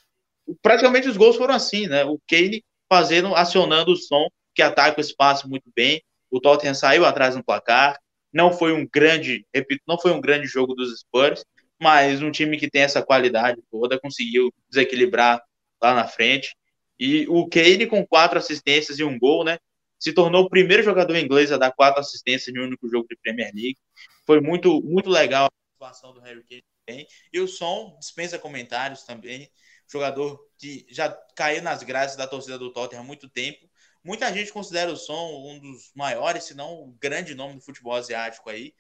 Praticamente os gols foram assim, né? O Kane fazendo, acionando o som, que ataca o espaço muito bem. O Tottenham saiu atrás no placar. Não foi um grande, repito, não foi um grande jogo dos Spurs, mas um time que tem essa qualidade toda conseguiu desequilibrar lá na frente. E o Kane, com quatro assistências e um gol, né, se tornou o primeiro jogador inglês a dar quatro assistências em um único jogo de Premier League. Foi muito, muito legal a participação do Harry Kane também. E o Som dispensa comentários também. Jogador que já caiu nas graças da torcida do Tottenham há muito tempo. Muita gente considera o Som um dos maiores, se não o grande nome do futebol asiático aí.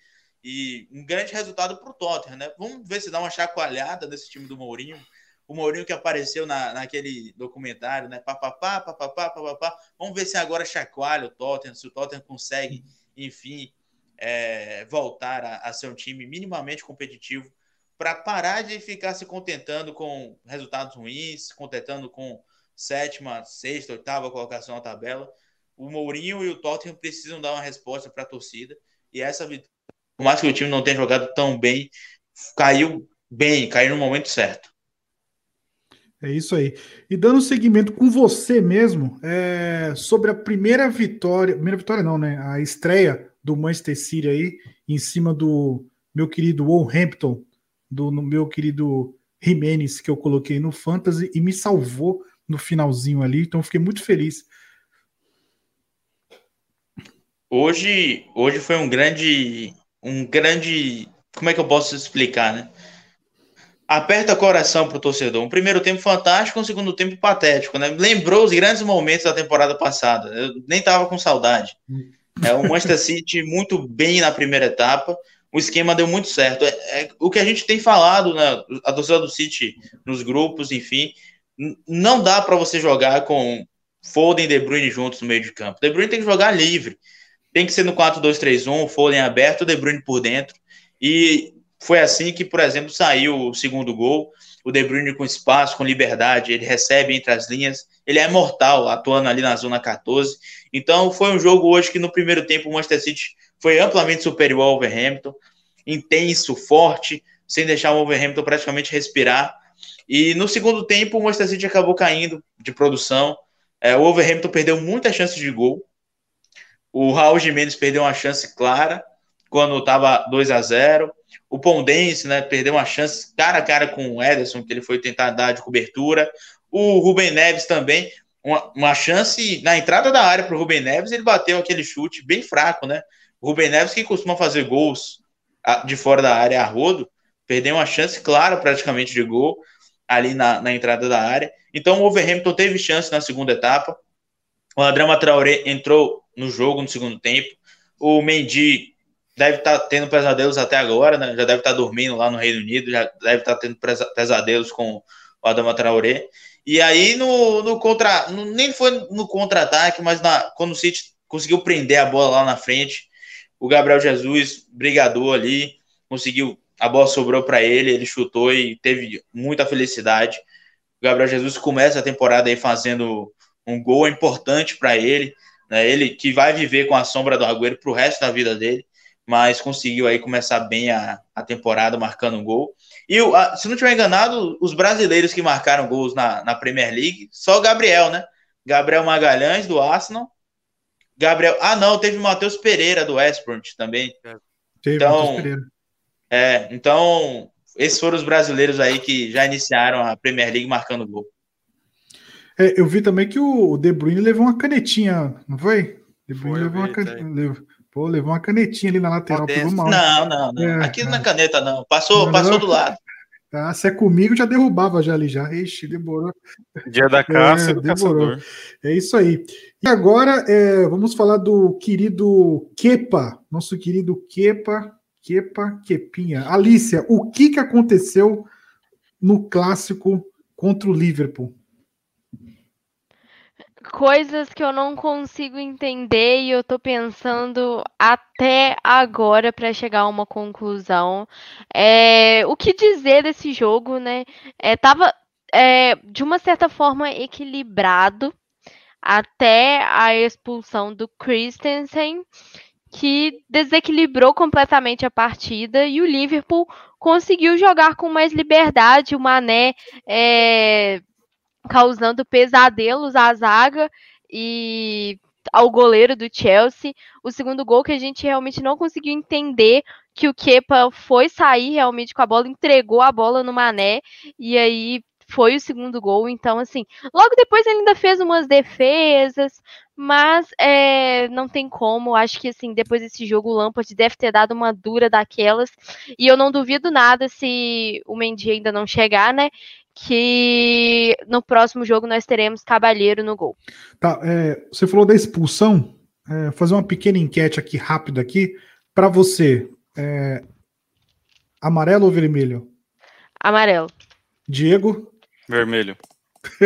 E um grande resultado para o Tottenham, né? Vamos ver se dá uma chacoalhada desse time do Mourinho. O Mourinho que apareceu na, naquele documentário, né? Papapá, papapá, papapá. Vamos ver se agora chacoalha o Tottenham, se o Tottenham consegue, enfim, é, voltar a, a ser um time minimamente competitivo para parar de ficar se contentando com resultados ruins, se contentando com sétima, sexta, oitava colocação na tabela. O Mourinho e o Tottenham precisam dar uma resposta para a torcida. E essa vitória por mais que o time não tenha jogado tão bem, caiu bem, caiu no momento certo. É isso aí. E dando seguimento com você mesmo, é, sobre a primeira vitória, primeira vitória não, né? A estreia do Manchester City aí, em cima do meu querido Wolverhampton, do meu querido Jimenez, que eu coloquei no Fantasy e me salvou no finalzinho ali, então fiquei muito feliz hoje, hoje foi um grande um grande. Como é que eu posso explicar, né? Aperta coração pro torcedor. Um primeiro tempo fantástico, um segundo tempo patético, né? Lembrou os grandes momentos da temporada passada. Eu nem tava com saudade. É o Manchester City muito bem na primeira etapa. O esquema deu muito certo. É, é o que a gente tem falado, né? A torcida do City nos grupos, enfim. Não dá para você jogar com Foden e De Bruyne juntos no meio de campo. De Bruyne tem que jogar livre. Tem que ser no 4-2-3-1, o Foden aberto, De Bruyne por dentro. E foi assim que, por exemplo, saiu o segundo gol. O De Bruyne com espaço, com liberdade, ele recebe entre as linhas. Ele é mortal, atuando ali na zona 14. Então, foi um jogo hoje que no primeiro tempo o Manchester City foi amplamente superior ao Wolverhampton. Intenso, forte, sem deixar o Wolverhampton praticamente respirar. E no segundo tempo, o Manchester City acabou caindo de produção. É, o Wolverhampton perdeu muitas chances de gol. O Raul Jimenez perdeu uma chance clara quando estava 2 a 0 O Pondense né, perdeu uma chance cara a cara com o Ederson, que ele foi tentar dar de cobertura. O Rubem Neves também, uma, uma chance na entrada da área para o Rubem Neves, ele bateu aquele chute bem fraco, né? O Rubem Neves, que costuma fazer gols de fora da área a rodo, perdeu uma chance clara praticamente de gol ali na, na entrada da área. Então o Wolverhampton teve chance na segunda etapa. O Adriano Traoré entrou no jogo no segundo tempo. O Mendy deve estar tá tendo pesadelos até agora, né? Já deve estar tá dormindo lá no Reino Unido, já deve estar tá tendo pesadelos com o Adama Traoré. E aí no, no contra, no, nem foi no contra-ataque, mas na, quando o City conseguiu prender a bola lá na frente, o Gabriel Jesus brigador ali, conseguiu, a bola sobrou para ele, ele chutou e teve muita felicidade. O Gabriel Jesus começa a temporada aí fazendo um gol importante para ele. Né? Ele que vai viver com a sombra do Agüero para o resto da vida dele, mas conseguiu aí começar bem a, a temporada marcando um gol. E a, se não estiver enganado, os brasileiros que marcaram gols na, na Premier League, só o Gabriel, né? Gabriel Magalhães, do Arsenal. Gabriel. Ah, não, teve o Matheus Pereira, do Westport também. Teve então, é, então, esses foram os brasileiros aí que já iniciaram a Premier League marcando gol. É, eu vi também que o De Bruyne levou uma canetinha, não foi? De Bruyne levou uma, can... levou... Pô, levou uma canetinha ali na lateral, pegou mal. Não, não, não. É, Aqui não é caneta, não. Passou, não, passou não. do lado. Ah, se é comigo, já derrubava já ali já. Ixi, demorou. Dia da caça é, do demorou. caçador. É isso aí. E agora é, vamos falar do querido Kepa, nosso querido Kepa, Kepa, Kepinha. Alicia, o que, que aconteceu no clássico contra o Liverpool? coisas que eu não consigo entender e eu tô pensando até agora para chegar a uma conclusão. É, o que dizer desse jogo, né? É, tava é, de uma certa forma equilibrado até a expulsão do Christensen, que desequilibrou completamente a partida e o Liverpool conseguiu jogar com mais liberdade. O Mané é, causando pesadelos à zaga e ao goleiro do Chelsea. O segundo gol que a gente realmente não conseguiu entender que o Kepa foi sair realmente com a bola, entregou a bola no Mané e aí foi o segundo gol. Então, assim, logo depois ele ainda fez umas defesas, mas é, não tem como. Acho que, assim, depois desse jogo, o Lampard deve ter dado uma dura daquelas. E eu não duvido nada se o Mendy ainda não chegar, né? que no próximo jogo nós teremos Cabalheiro no gol. Tá, é, você falou da expulsão. É, fazer uma pequena enquete aqui rápida aqui para você. É, amarelo ou vermelho? Amarelo. Diego? Vermelho.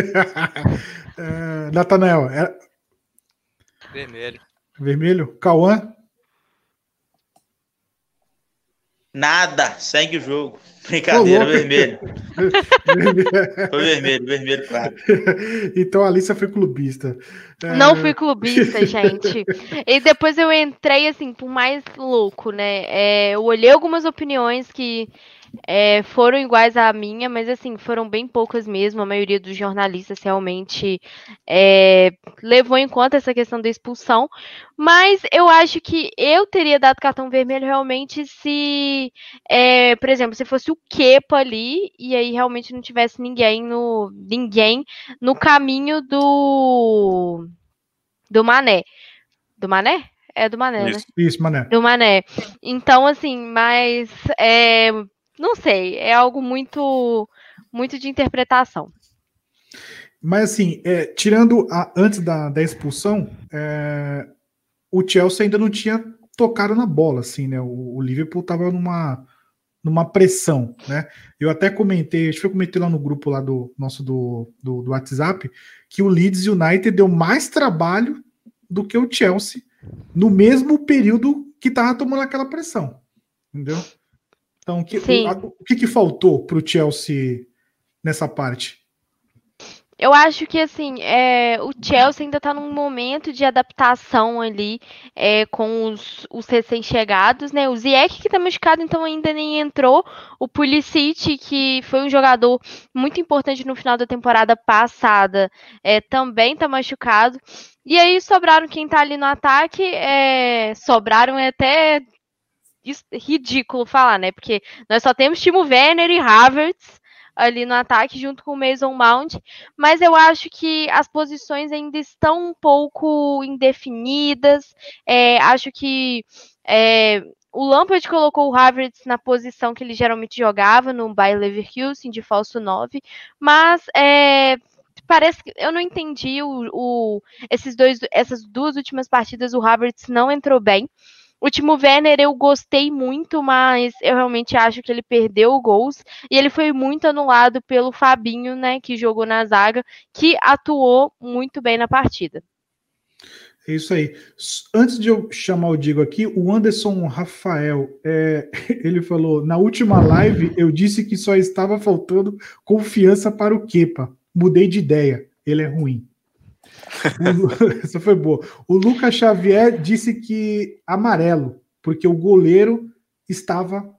é, Natanael? É... Vermelho. Vermelho? Cauã? Nada, segue o jogo. Brincadeira, vermelho. foi vermelho, vermelho, claro. Então a Alicia foi clubista. Não fui clubista, gente. e depois eu entrei, assim, por mais louco, né? É, eu olhei algumas opiniões que é, foram iguais à minha, mas assim, foram bem poucas mesmo. A maioria dos jornalistas realmente é, levou em conta essa questão da expulsão. Mas eu acho que eu teria dado cartão vermelho realmente se, é, por exemplo, se fosse o Kepa ali e aí realmente não tivesse ninguém no ninguém no caminho do do Mané. Do Mané? É do Mané, isso, né? Isso, Mané. Do Mané. Então, assim, mas é, não sei, é algo muito, muito de interpretação. Mas assim, é, tirando a, antes da, da expulsão, é, o Chelsea ainda não tinha tocado na bola, assim, né? O, o Liverpool estava numa, numa pressão, né? Eu até comentei, acho que eu comentei lá no grupo lá do nosso do, do, do WhatsApp, que o Leeds United deu mais trabalho do que o Chelsea no mesmo período que estava tomando aquela pressão, entendeu? Então, que, o, o, que, que faltou para o Chelsea nessa parte? Eu acho que assim, é, o Chelsea ainda está num momento de adaptação ali é, com os, os recém-chegados, né? O Ziyech que está machucado, então ainda nem entrou. O Pulisic, que foi um jogador muito importante no final da temporada passada, é, também está machucado. E aí sobraram quem está ali no ataque, é, sobraram até ridículo falar, né? Porque nós só temos Timo Werner e Havertz ali no ataque junto com o Mason Mount, mas eu acho que as posições ainda estão um pouco indefinidas. É, acho que é, o Lampard colocou o Havertz na posição que ele geralmente jogava no Bayer Leverkusen de falso 9, mas é, parece que eu não entendi o, o, esses dois, essas duas últimas partidas o Havertz não entrou bem. O Timo Werner eu gostei muito, mas eu realmente acho que ele perdeu gols e ele foi muito anulado pelo Fabinho, né, que jogou na zaga, que atuou muito bem na partida. É isso aí. Antes de eu chamar o Diego aqui, o Anderson Rafael, é, ele falou: na última live eu disse que só estava faltando confiança para o Kepa. Mudei de ideia. Ele é ruim. essa foi boa. O Lucas Xavier disse que amarelo, porque o goleiro estava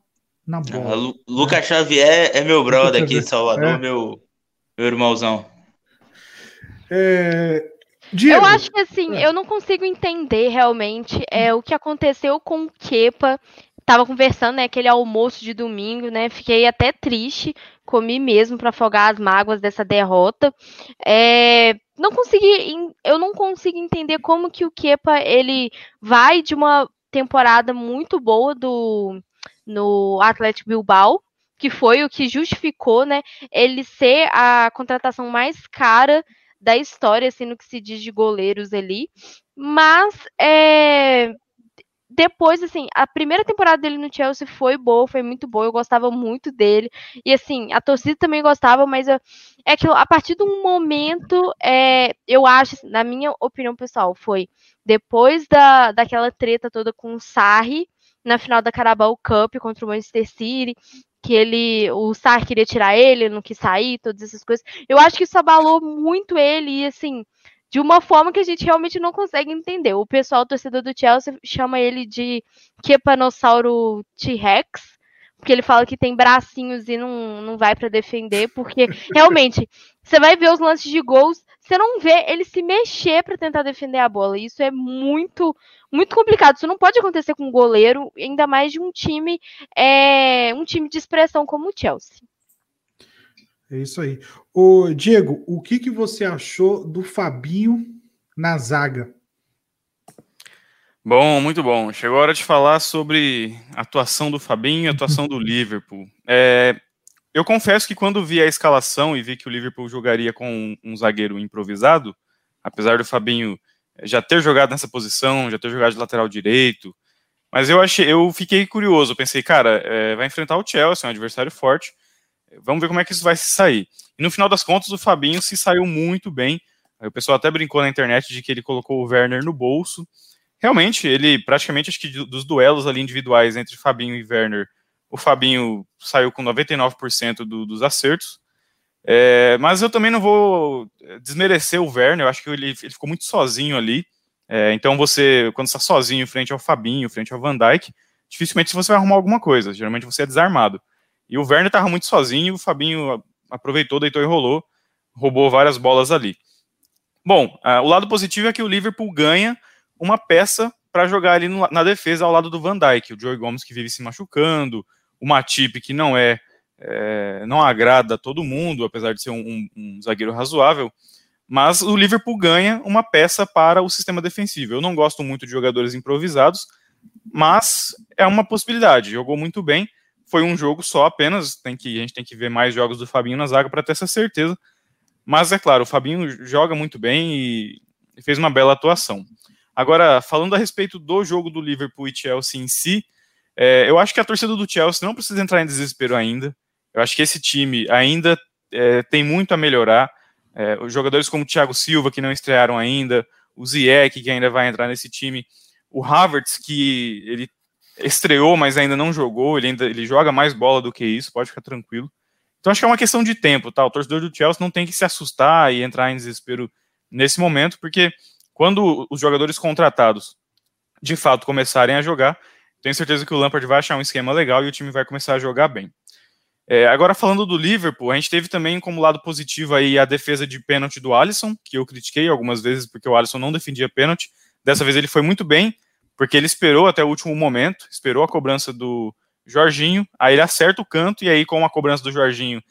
na bola. Lu Lucas Xavier é meu brother aqui em Salvador, é. meu, meu irmãozão. É, Diego. Eu acho que assim, é. eu não consigo entender realmente é, o que aconteceu com o Kepa tava conversando, né, aquele almoço de domingo, né? Fiquei até triste, comi mesmo para afogar as mágoas dessa derrota. É, não consegui, eu não consigo entender como que o Kepa ele vai de uma temporada muito boa do no Atlético Bilbao, que foi o que justificou, né, ele ser a contratação mais cara da história, assim, no que se diz de goleiros ali. Mas é, depois, assim, a primeira temporada dele no Chelsea foi boa, foi muito boa, eu gostava muito dele. E, assim, a torcida também gostava, mas eu, é que a partir de um momento, é, eu acho, na minha opinião pessoal, foi depois da, daquela treta toda com o Sarri, na final da Carabao Cup contra o Manchester City, que ele, o Sarri queria tirar ele, não quis sair, todas essas coisas. Eu acho que isso abalou muito ele e, assim, de uma forma que a gente realmente não consegue entender. O pessoal, o torcedor do Chelsea, chama ele de Kepanossauro T-Rex, porque ele fala que tem bracinhos e não, não vai para defender, porque realmente, você vai ver os lances de gols, você não vê ele se mexer para tentar defender a bola. Isso é muito, muito complicado. Isso não pode acontecer com um goleiro, ainda mais de um time, é, um time de expressão como o Chelsea. É isso aí. Ô, Diego, o que, que você achou do Fabinho na zaga? Bom, muito bom. Chegou a hora de falar sobre a atuação do Fabinho e a atuação do Liverpool. É, eu confesso que quando vi a escalação e vi que o Liverpool jogaria com um, zagueiro improvisado, apesar do Fabinho já ter jogado nessa posição, já ter jogado de lateral direito, mas eu achei, eu fiquei curioso. Pensei, cara, é, vai enfrentar o Chelsea, um adversário forte. Vamos ver como é que isso vai se sair. E no final das contas, o Fabinho se saiu muito bem. O pessoal até brincou na internet de que ele colocou o Werner no bolso. Realmente, ele praticamente, acho que dos duelos ali individuais entre Fabinho e Werner, o Fabinho saiu com 99% do, dos acertos. É, mas eu também não vou desmerecer o Werner, eu acho que ele, ele ficou muito sozinho ali. É, então você, quando está sozinho frente ao Fabinho, frente ao Van Dijk, dificilmente você vai arrumar alguma coisa. Geralmente você é desarmado. E o Werner estava muito sozinho, o Fabinho aproveitou, deitou e rolou, roubou várias bolas ali. Bom, uh, o lado positivo é que o Liverpool ganha uma peça para jogar ali no, na defesa ao lado do Van Dijk, o Joey Gomes que vive se machucando, o Matip que não é, é não agrada a todo mundo, apesar de ser um, um, um, zagueiro razoável, mas o Liverpool ganha uma peça para o sistema defensivo. Eu não gosto muito de jogadores improvisados, mas é uma possibilidade. Jogou muito bem foi um jogo só apenas, tem que, a gente tem que ver mais jogos do Fabinho na zaga para ter essa certeza. Mas é claro, o Fabinho joga muito bem e, fez uma bela atuação. Agora, falando a respeito do jogo do Liverpool e Chelsea em si, é, eu acho que a torcida do Chelsea não precisa entrar em desespero ainda. Eu acho que esse time ainda é, tem muito a melhorar. É, os jogadores como o Thiago Silva, que não estrearam ainda, o Ziyech, que ainda vai entrar nesse time, o Havertz, que ele estreou, mas ainda não jogou, ele ainda ele joga mais bola do que isso, pode ficar tranquilo. Então acho que é uma questão de tempo, tá? O torcedor do Chelsea não tem que se assustar e entrar em desespero nesse momento, porque quando os jogadores contratados de fato começarem a jogar, tenho certeza que o Lampard vai achar um esquema legal e o time vai começar a jogar bem. É, agora falando do Liverpool, a gente teve também como lado positivo aí a defesa de pênalti do Alisson, que eu critiquei algumas vezes porque o Alisson não defendia pênalti. Dessa vez ele foi muito bem, porque ele esperou até o último momento, esperou a cobrança do Jorginho, aí ele acerta o canto, e aí com a cobrança do Jorginho,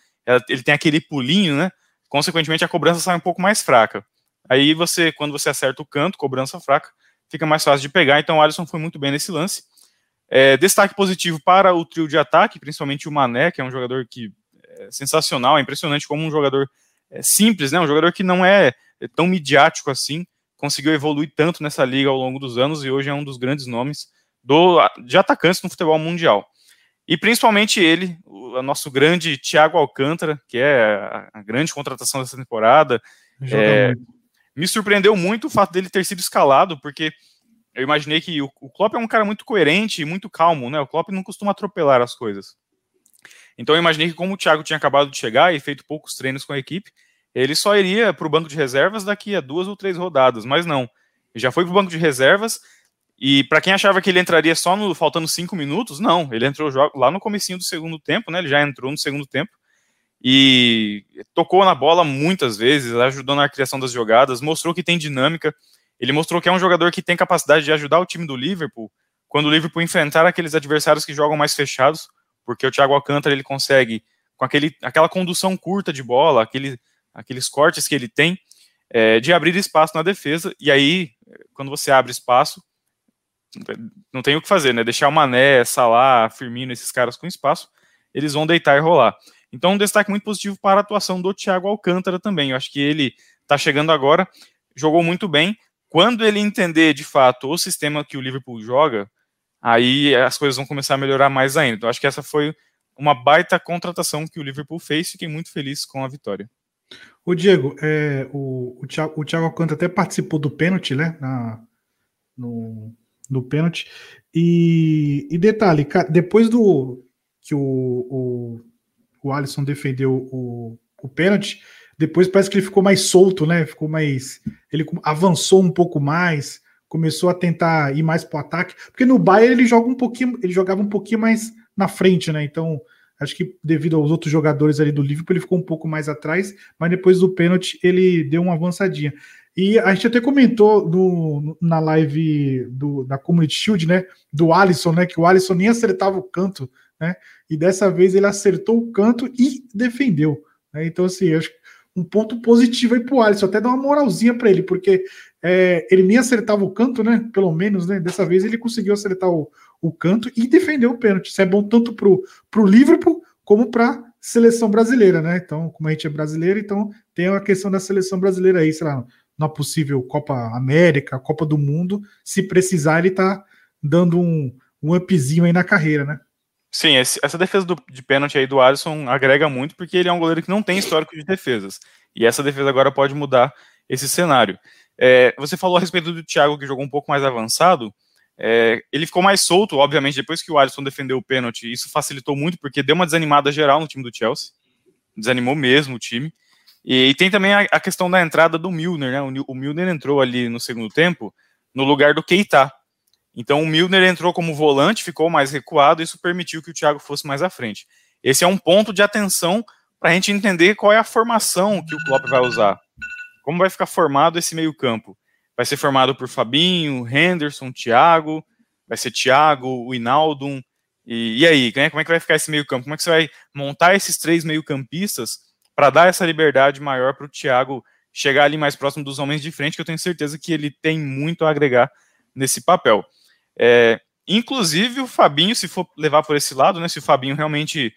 ele tem aquele pulinho, né? Consequentemente, a cobrança sai um pouco mais fraca. Aí você, quando você acerta o canto, cobrança fraca, fica mais fácil de pegar. Então o Alisson foi muito bem nesse lance. É, destaque positivo para o trio de ataque, principalmente o Mané, que é um jogador que é sensacional, é impressionante como um jogador é, simples, né? Um jogador que não é, é tão midiático assim, conseguiu evoluir tanto nessa liga ao longo dos anos e hoje é um dos grandes nomes do, de atacantes no futebol mundial. E principalmente ele, o nosso grande Thiago Alcântara, que é a grande contratação dessa temporada. É, me surpreendeu muito o fato dele ter sido escalado, porque eu imaginei que o, o Klopp é um cara muito coerente e muito calmo, né? O Klopp não costuma atropelar as coisas. Então eu imaginei que como o Thiago tinha acabado de chegar e feito poucos treinos com a equipe, ele só iria para o banco de reservas daqui a duas ou três rodadas, mas não. Ele já foi para o banco de reservas e para quem achava que ele entraria só no faltando cinco minutos, não. Ele entrou lá no comecinho do segundo tempo, né? Ele já entrou no segundo tempo e tocou na bola muitas vezes, ajudou na criação das jogadas, mostrou que tem dinâmica. Ele mostrou que é um jogador que tem capacidade de ajudar o time do Liverpool quando o Liverpool enfrentar aqueles adversários que jogam mais fechados, porque o Thiago Alcântara ele consegue com aquele, aquela condução curta de bola, aquele, aqueles cortes que ele tem, é, de abrir espaço na defesa, e aí, quando você abre espaço, não tem o que fazer, né? Deixar o Mané, Salah, Firmino, esses caras com espaço, eles vão deitar e rolar. Então, um destaque muito positivo para a atuação do Thiago Alcântara também. Eu acho que ele está chegando agora, jogou muito bem. Quando ele entender de fato o sistema que o Liverpool joga, aí as coisas vão começar a melhorar mais ainda. Então, acho que essa foi uma baita contratação que o Liverpool fez. Fiquei muito feliz com a vitória. O Diego, é, o, o, Thiago, o Thiago Alcântara até participou do pênalti, né? Na, no, no pênalti. E, e detalhe, depois do que o, o, o Alisson defendeu o, o pênalti, depois parece que ele ficou mais solto, né? Ficou mais. Ele avançou um pouco mais, começou a tentar ir mais para o ataque. Porque no Bayern ele joga um pouquinho, ele jogava um pouquinho mais na frente, né? Então, acho que devido aos outros jogadores ali do Liverpool, ele ficou um pouco mais atrás, mas depois do pênalti ele deu uma avançadinha. E a gente até comentou no, na live do, da Community Shield, né? Do Alisson, né? Que o Alisson nem acertava o canto, né? E dessa vez ele acertou o canto e defendeu. Né? Então, assim, acho um ponto positivo aí pro Alisson, até dar uma moralzinha para ele, porque é, ele nem acertava o canto, né? Pelo menos, né? Dessa vez ele conseguiu acertar o, o canto e defendeu o pênalti. Isso é bom tanto pro, pro Liverpool como para seleção brasileira, né? Então, como a gente é brasileiro, então tem a questão da seleção brasileira aí, sei lá, na possível Copa América, Copa do Mundo, se precisar, ele tá dando um, um upzinho aí na carreira, né? Sim, esse, essa defesa do, de pênalti aí do Alisson agrega muito, porque ele é um goleiro que não tem histórico de defesas. E essa defesa agora pode mudar esse cenário. É, você falou a respeito do Thiago, que jogou um pouco mais avançado. É, ele ficou mais solto, obviamente, depois que o Alisson defendeu o pênalti. Isso facilitou muito, porque deu uma desanimada geral no time do Chelsea. Desanimou mesmo o time. E, e tem também a, a, questão da entrada do Milner, né? O, o, Milner entrou ali no segundo tempo no lugar do Keita. Então o Milner entrou como volante, ficou mais recuado, isso permitiu que o Thiago fosse mais à frente. Esse é um ponto de atenção para a gente entender qual é a formação que o Klopp vai usar. Como vai ficar formado esse meio-campo? Vai ser formado por Fabinho, Henderson, Thiago, vai ser Thiago, o Inaldo. E, e aí, né? como é que vai ficar esse meio-campo? Como é que você vai montar esses três meio-campistas para dar essa liberdade maior para o Thiago chegar ali mais próximo dos homens de frente, que eu tenho certeza que ele tem muito a agregar nesse papel. É, inclusive o Fabinho, se for levar por esse lado, né, se o Fabinho realmente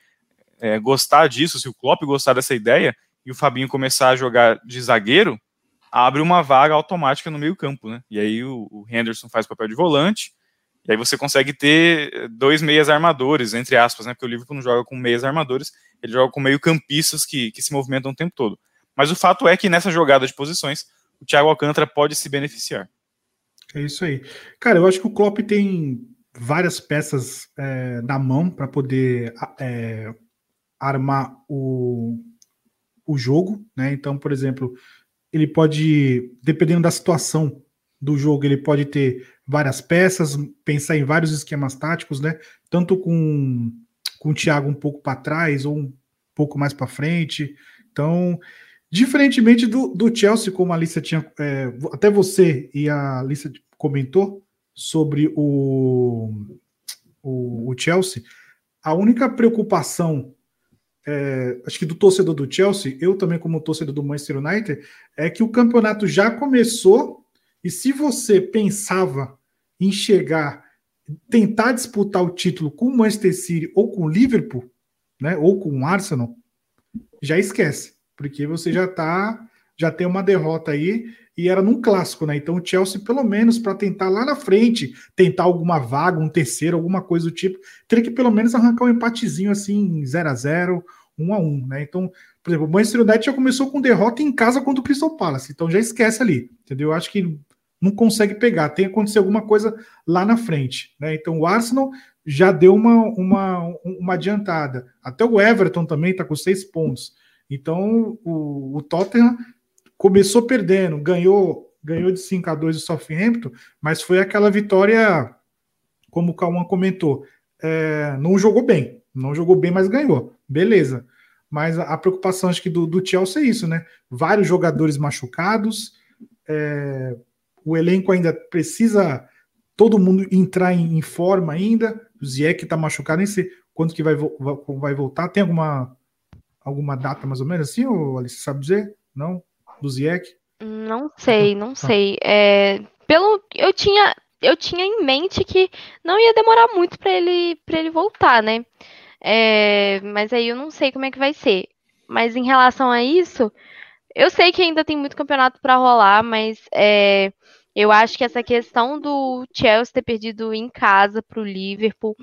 é, gostar disso, se o Klopp gostar dessa ideia e o Fabinho começar a jogar de zagueiro, abre uma vaga automática no meio campo, né? E aí o, o Henderson faz papel de volante, e aí você consegue ter dois meias armadores, entre aspas, né? Porque o Liverpool não joga com meias armadores, ele joga com meio campistas que, que se movimentam o tempo todo. Mas o fato é que nessa jogada de posições, o Thiago Alcântara pode se beneficiar. É isso aí. Cara, eu acho que o Klopp tem várias peças é, na mão para poder é, armar o, o jogo, né? Então, por exemplo, ele pode, dependendo da situação do jogo, ele pode ter várias peças, pensar em vários esquemas táticos, né? Tanto com com o Thiago um pouco para trás ou um pouco mais para frente. Então, diferentemente do, do Chelsea, como a Alissa tinha. É, até você e a Alissa comentou sobre o, o, o Chelsea, a única preocupação. É, acho que do torcedor do Chelsea, eu também como torcedor do Manchester United, é que o campeonato já começou e se você pensava em chegar tentar disputar o título com o Manchester City ou com o Liverpool, né, ou com o Arsenal, já esquece, porque você já tá, já tem uma derrota aí e era num clássico, né? Então o Chelsea, pelo menos para tentar lá na frente, tentar alguma vaga, um terceiro, alguma coisa do tipo, teria que pelo menos arrancar um empatezinho assim, 0 a 0 1 a 1 né? Então, por exemplo, o Manchester United já começou com derrota em casa contra o Crystal Palace, então já esquece ali, entendeu? Eu acho que não consegue pegar, tem que acontecer alguma coisa lá na frente. Né? Então o Arsenal já deu uma, uma, uma adiantada. Até o Everton também está com seis pontos. Então o, o Tottenham começou perdendo, ganhou, ganhou de 5 a 2 o Southampton, mas foi aquela vitória, como o Cauã comentou, é, não jogou bem, não jogou bem, mas ganhou. Beleza. Mas a, preocupação acho que do, do Chelsea é isso, né? Vários jogadores machucados, é, o elenco ainda precisa todo mundo entrar em, em forma ainda. O Ziek tá machucado, nem sei quando que vai, vai voltar. Tem alguma, alguma data mais ou menos assim, ou Alice, sabe dizer? Não? Do Ziek? Não sei, não tá. sei. É, pelo eu tinha eu tinha em mente que não ia demorar muito para ele para ele voltar, né? É, mas aí eu não sei como é que vai ser. Mas em relação a isso, eu sei que ainda tem muito campeonato para rolar, mas é, eu acho que essa questão do Chelsea ter perdido em casa para o Liverpool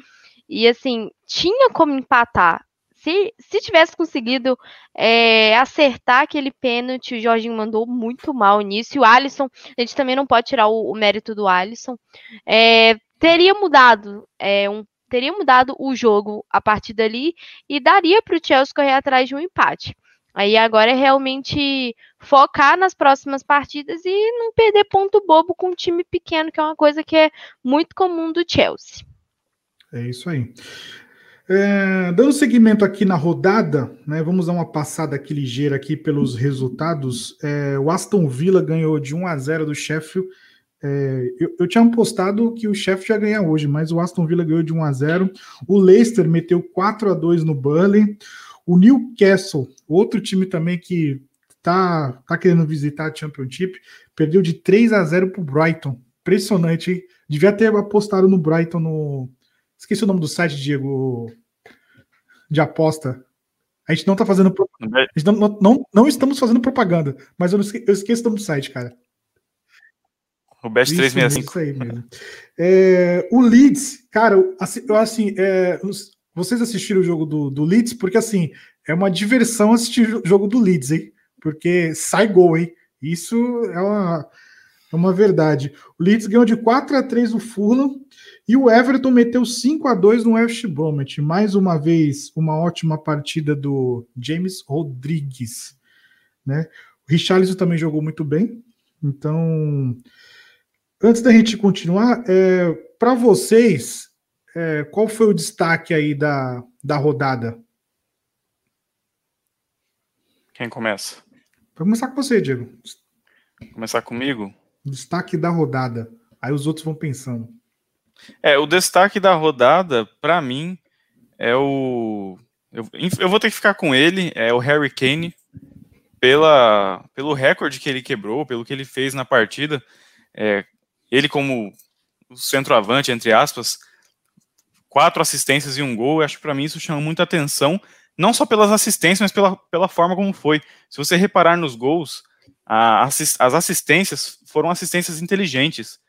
e assim tinha como empatar. Se, se tivesse conseguido é, acertar aquele pênalti, o Jorginho mandou muito mal nisso. E o Alisson, a gente também não pode tirar o, o mérito do Alisson. É, teria mudado é, um, teria mudado o jogo a partir dali e daria para o Chelsea correr atrás de um empate. Aí agora é realmente focar nas próximas partidas e não perder ponto bobo com um time pequeno, que é uma coisa que é muito comum do Chelsea. É isso aí. É, dando seguimento aqui na rodada, né, vamos dar uma passada aqui ligeira aqui pelos resultados. É, o Aston Villa ganhou de 1 a 0 do Sheffield. É, eu, eu, tinha postado que o Sheffield ia ganhar hoje, mas o Aston Villa ganhou de 1 a 0. O Leicester meteu 4 a 2 no Burnley. O Newcastle, outro time também que tá, tá querendo visitar a Championship, perdeu de 3 a 0 para o Brighton. Impressionante, hein? Devia ter apostado no Brighton no. Esqueci o nome do site, Diego. De aposta. A gente não tá fazendo. A gente não, não, não estamos fazendo propaganda, mas eu, esque... eu esqueço o nome do site, cara. O Best 365. Isso aí mesmo. É, o Leeds, cara, assim, assim é, vocês assistiram o jogo do, do Leeds? Porque, assim, é uma diversão assistir o jogo do Leeds, hein? Porque sai gol, hein? Isso é uma, é uma verdade. O Leeds ganhou de 4 a 3 o Fulham e o Everton meteu 5 a 2 no West Bromwich. Mais uma vez, uma ótima partida do James Rodrigues, né? O Richarlison também jogou muito bem. Então, antes da gente continuar, é, para vocês, é, qual foi o destaque aí da, da rodada? Quem começa? Vou começar com você, Diego. Começar comigo? Destaque da rodada. Aí os outros vão pensando. É, o destaque da rodada, para mim, é o. Eu, eu, vou ter que ficar com ele, é o Harry Kane, pela, pelo recorde que ele quebrou, pelo que ele fez na partida. É, ele, como centroavante, entre aspas, quatro assistências e um gol, eu acho que para mim isso chama muita atenção, não só pelas assistências, mas pela, pela forma como foi. Se você reparar nos gols, a, as assistências foram assistências inteligentes.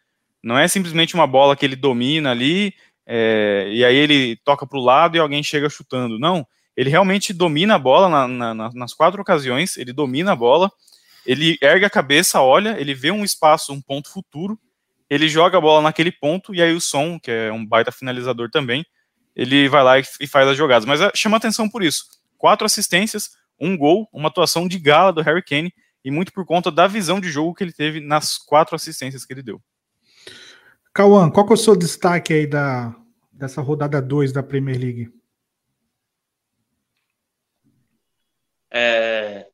Não é simplesmente uma bola que ele domina ali, é, e aí ele toca para o lado e alguém chega chutando. Não, ele realmente domina a bola na, na, nas quatro ocasiões, ele domina a bola, ele ergue a cabeça, olha, ele vê um espaço, um ponto futuro, ele joga a bola naquele ponto e aí o Som, que é um baita finalizador também, ele vai lá e, faz as jogadas. Mas é, chama atenção por isso. Quatro assistências, um gol, uma atuação de gala do Harry Kane e muito por conta da visão de jogo que ele teve nas quatro assistências que ele deu. Cauã, qual que é o seu destaque aí da, dessa rodada 2 da Premier League? É,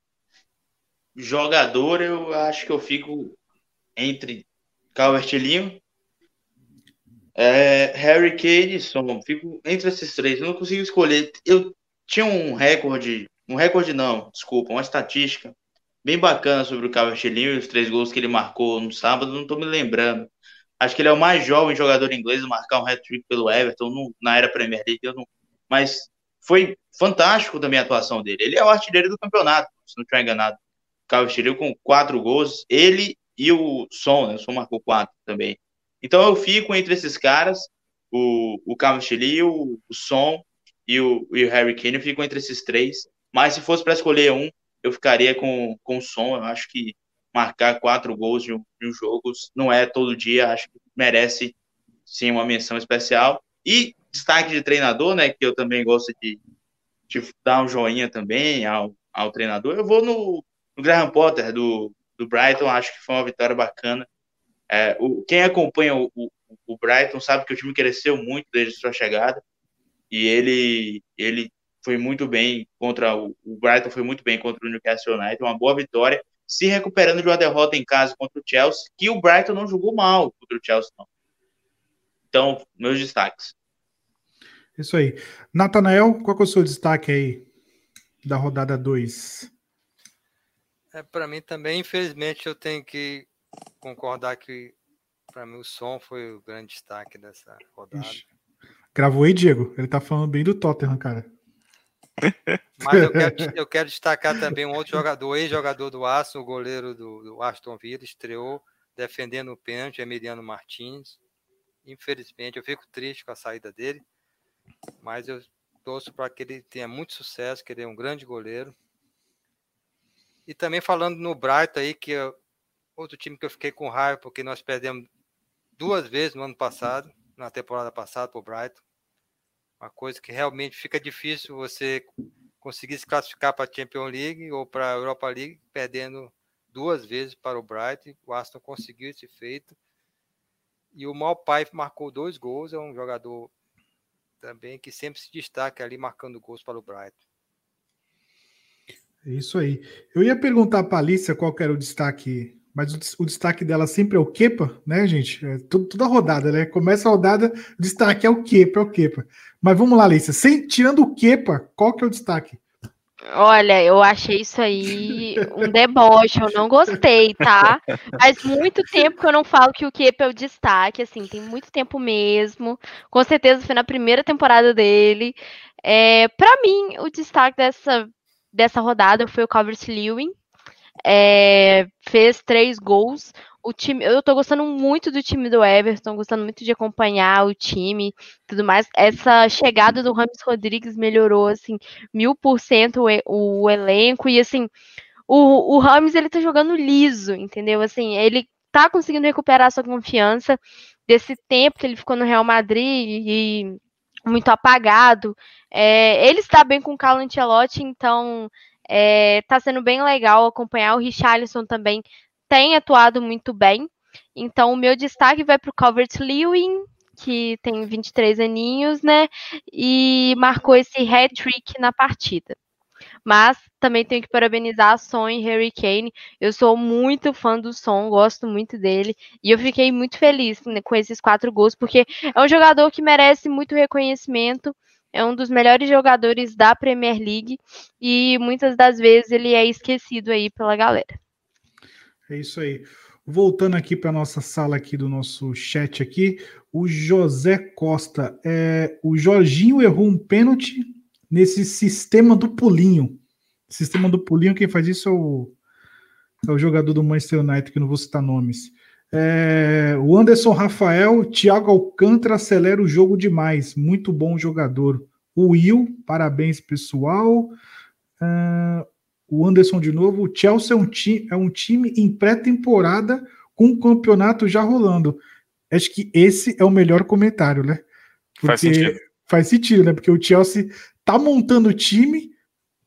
jogador, eu acho que eu fico entre Calvert-Lewin, é, Harry Kane e Son. Fico entre esses três. Eu não consigo escolher. Eu tinha um recorde, um recorde não, desculpa, uma estatística bem bacana sobre o Calvert-Lewin, os três gols que ele marcou no sábado, não estou me lembrando. Acho que ele é o mais jovem jogador inglês a marcar um hat-trick pelo Everton no, na era Premier League, não, mas foi fantástico também a atuação dele. Ele é o artilheiro do campeonato, se não estiver enganado. Calvert-Lewin com quatro gols, ele e o Som, né? O Som marcou quatro também. Então eu fico entre esses caras, o, o Carlos Chile, o, o Som e o, e o Harry Kane, eu fico entre esses três. Mas se fosse para escolher um, eu ficaria com, com o Som. Eu acho que marcar quatro gols de um, um jogo não é todo dia, acho que merece sim uma menção especial. E destaque de treinador, né, que eu também gosto de, de dar um joinha também ao, ao treinador, eu vou no, no Graham Potter, do, do Brighton, acho que foi uma vitória bacana. É, o, quem acompanha o, o, o, Brighton sabe que o time cresceu muito desde sua chegada e ele ele foi muito bem contra o, o Brighton foi muito bem contra o Newcastle United, uma boa vitória, se recuperando de uma derrota em casa contra o Chelsea, que o Brighton não jogou mal contra o Chelsea não. Então, meus destaques. Isso aí. Natanael, qual é o seu destaque aí da rodada 2? É, para mim também, infelizmente, eu tenho que concordar que para mim o som foi o grande destaque dessa rodada. Ixi. Gravou aí, Diego? Ele tá falando bem do Tottenham, cara. Mas eu quero, eu quero destacar também um outro jogador, ex-jogador do Aston, o goleiro do, do Aston Villa, estreou defendendo o pênalti, Emiliano Martins. Infelizmente, eu fico triste com a saída dele, mas eu torço para que ele tenha muito sucesso, que ele é um grande goleiro. E também falando no Brighton aí, que é outro time que eu fiquei com raiva, porque nós perdemos duas vezes no ano passado, na temporada passada, para o Brighton. Uma coisa que realmente fica difícil você conseguir se classificar para a Champions League ou para a Europa League, perdendo duas vezes para o Brighton. O Aston conseguiu esse feito. E o Malpai marcou dois gols, é um jogador também que sempre se destaca ali marcando gols para o Brighton. É isso aí. Eu ia perguntar para a Alicia qual era o destaque mas o, o, destaque dela sempre é o Kepa, né, gente? É tudo, toda rodada, né? Começa a rodada, o destaque é o Kepa, é o Kepa. Mas vamos lá, Alicia. Sem, tirando o Kepa, qual que é o destaque? Olha, eu achei isso aí um deboche, eu não gostei, tá? Faz muito tempo que eu não falo que o Kepa é o destaque, assim, tem muito tempo mesmo. Com certeza foi na primeira temporada dele. É, para mim, o destaque dessa, dessa rodada foi o Calvert Lewin, é, fez três gols. O time, eu tô gostando muito do time do Everton, gostando muito de acompanhar o time, tudo mais. Essa chegada do Rames Rodrigues melhorou assim mil por cento o elenco e assim o, o Rames ele tá jogando liso, entendeu? Assim ele tá conseguindo recuperar sua confiança desse tempo que ele ficou no Real Madrid e muito apagado. É, ele está bem com o Carlo Ancelotti, então é, tá sendo bem legal acompanhar. O Richarlison também tem atuado muito bem. Então, o meu destaque vai para o Calvert-Lewin, que tem 23 aninhos, né? E marcou esse hat-trick na partida. Mas também tenho que parabenizar a Son e Harry Kane. Eu sou muito fã do Son, gosto muito dele. E eu fiquei muito feliz né, com esses quatro gols, porque é um jogador que merece muito reconhecimento é um dos melhores jogadores da Premier League e muitas das vezes ele é esquecido aí pela galera. É isso aí. Voltando aqui para nossa sala aqui do nosso chat aqui, o José Costa, é, o Jorginho errou um pênalti nesse sistema do pulinho. Sistema do pulinho, quem faz isso é o, é o jogador do Manchester United, que não vou citar nomes. É, o Anderson Rafael, Thiago Alcântara acelera o jogo demais. Muito bom jogador. O Will, parabéns, pessoal. Uh, o Anderson de novo. O Chelsea é um, ti, é um time em pré-temporada com o campeonato já rolando. Acho que esse é o melhor comentário, né? Porque faz sentido. Faz sentido, né? Porque o Chelsea tá montando o time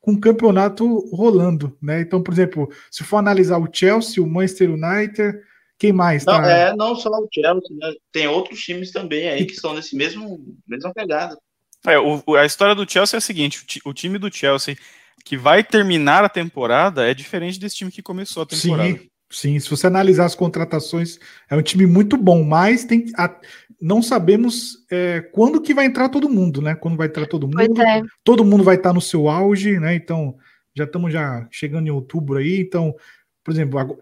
com o campeonato rolando, né? Então, por exemplo, se for analisar o Chelsea, o Manchester United, quem mais? Não, tá? é, não só o Chelsea, né? Tem outros times também aí que estão nesse mesmo mesma pegada. É, o, a história do Chelsea é a seguinte: o, o, time do Chelsea que vai terminar a temporada é diferente desse time que começou a temporada. Sim, sim. Se você analisar as contratações, é um time muito bom, mas tem a, não sabemos é, quando que vai entrar todo mundo, né? Quando vai entrar todo mundo. É. Todo mundo vai estar no seu auge, né? Então já estamos já chegando em outubro aí, então por exemplo,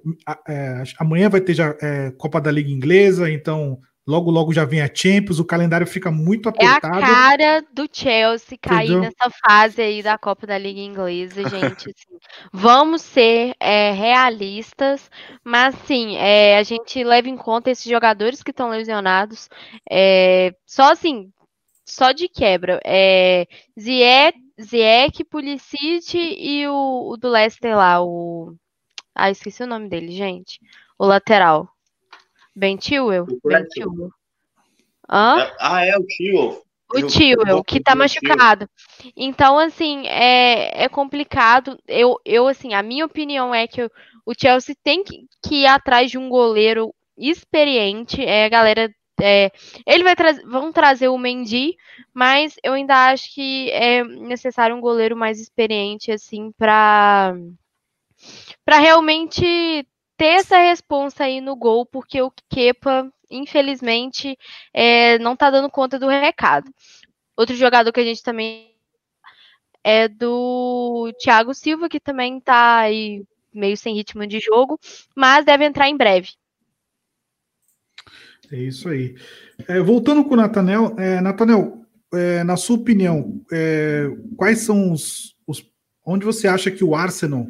é, amanhã vai ter já é, Copa da Liga Inglesa, então logo logo já vem a Champions, o calendário fica muito apertado. É a cara do Chelsea cair Entendeu? nessa fase aí da Copa da Liga Inglesa, gente. Assim, vamos ser é, realistas, mas sim, é, a gente leva em conta esses jogadores que estão lesionados. É, só assim, só de quebra. É, Ziyech, Pulisic e o, o do Leicester lá, o ah, esqueci o nome dele, gente. O lateral. Ben Chilwell? Ben. Hã? Ah, é o Chilwell. O Chilwell, que tá machucado. Então, assim, é, é complicado. Eu, eu, assim, a minha opinião é que o Chelsea tem que, que ir atrás de um goleiro experiente. É, a galera. É, ele vai trazer, vão trazer o Mendy, mas eu ainda acho que é necessário um goleiro mais experiente, assim, para para realmente ter essa responsa aí no gol, porque o Kepa infelizmente, é, não está dando conta do recado. Outro jogador que a gente também é do Thiago Silva, que também está aí meio sem ritmo de jogo, mas deve entrar em breve. É isso aí. É, voltando com o Natanel, é, Natanel, é, na sua opinião, é, quais são os, os, Onde você acha que o Arsenal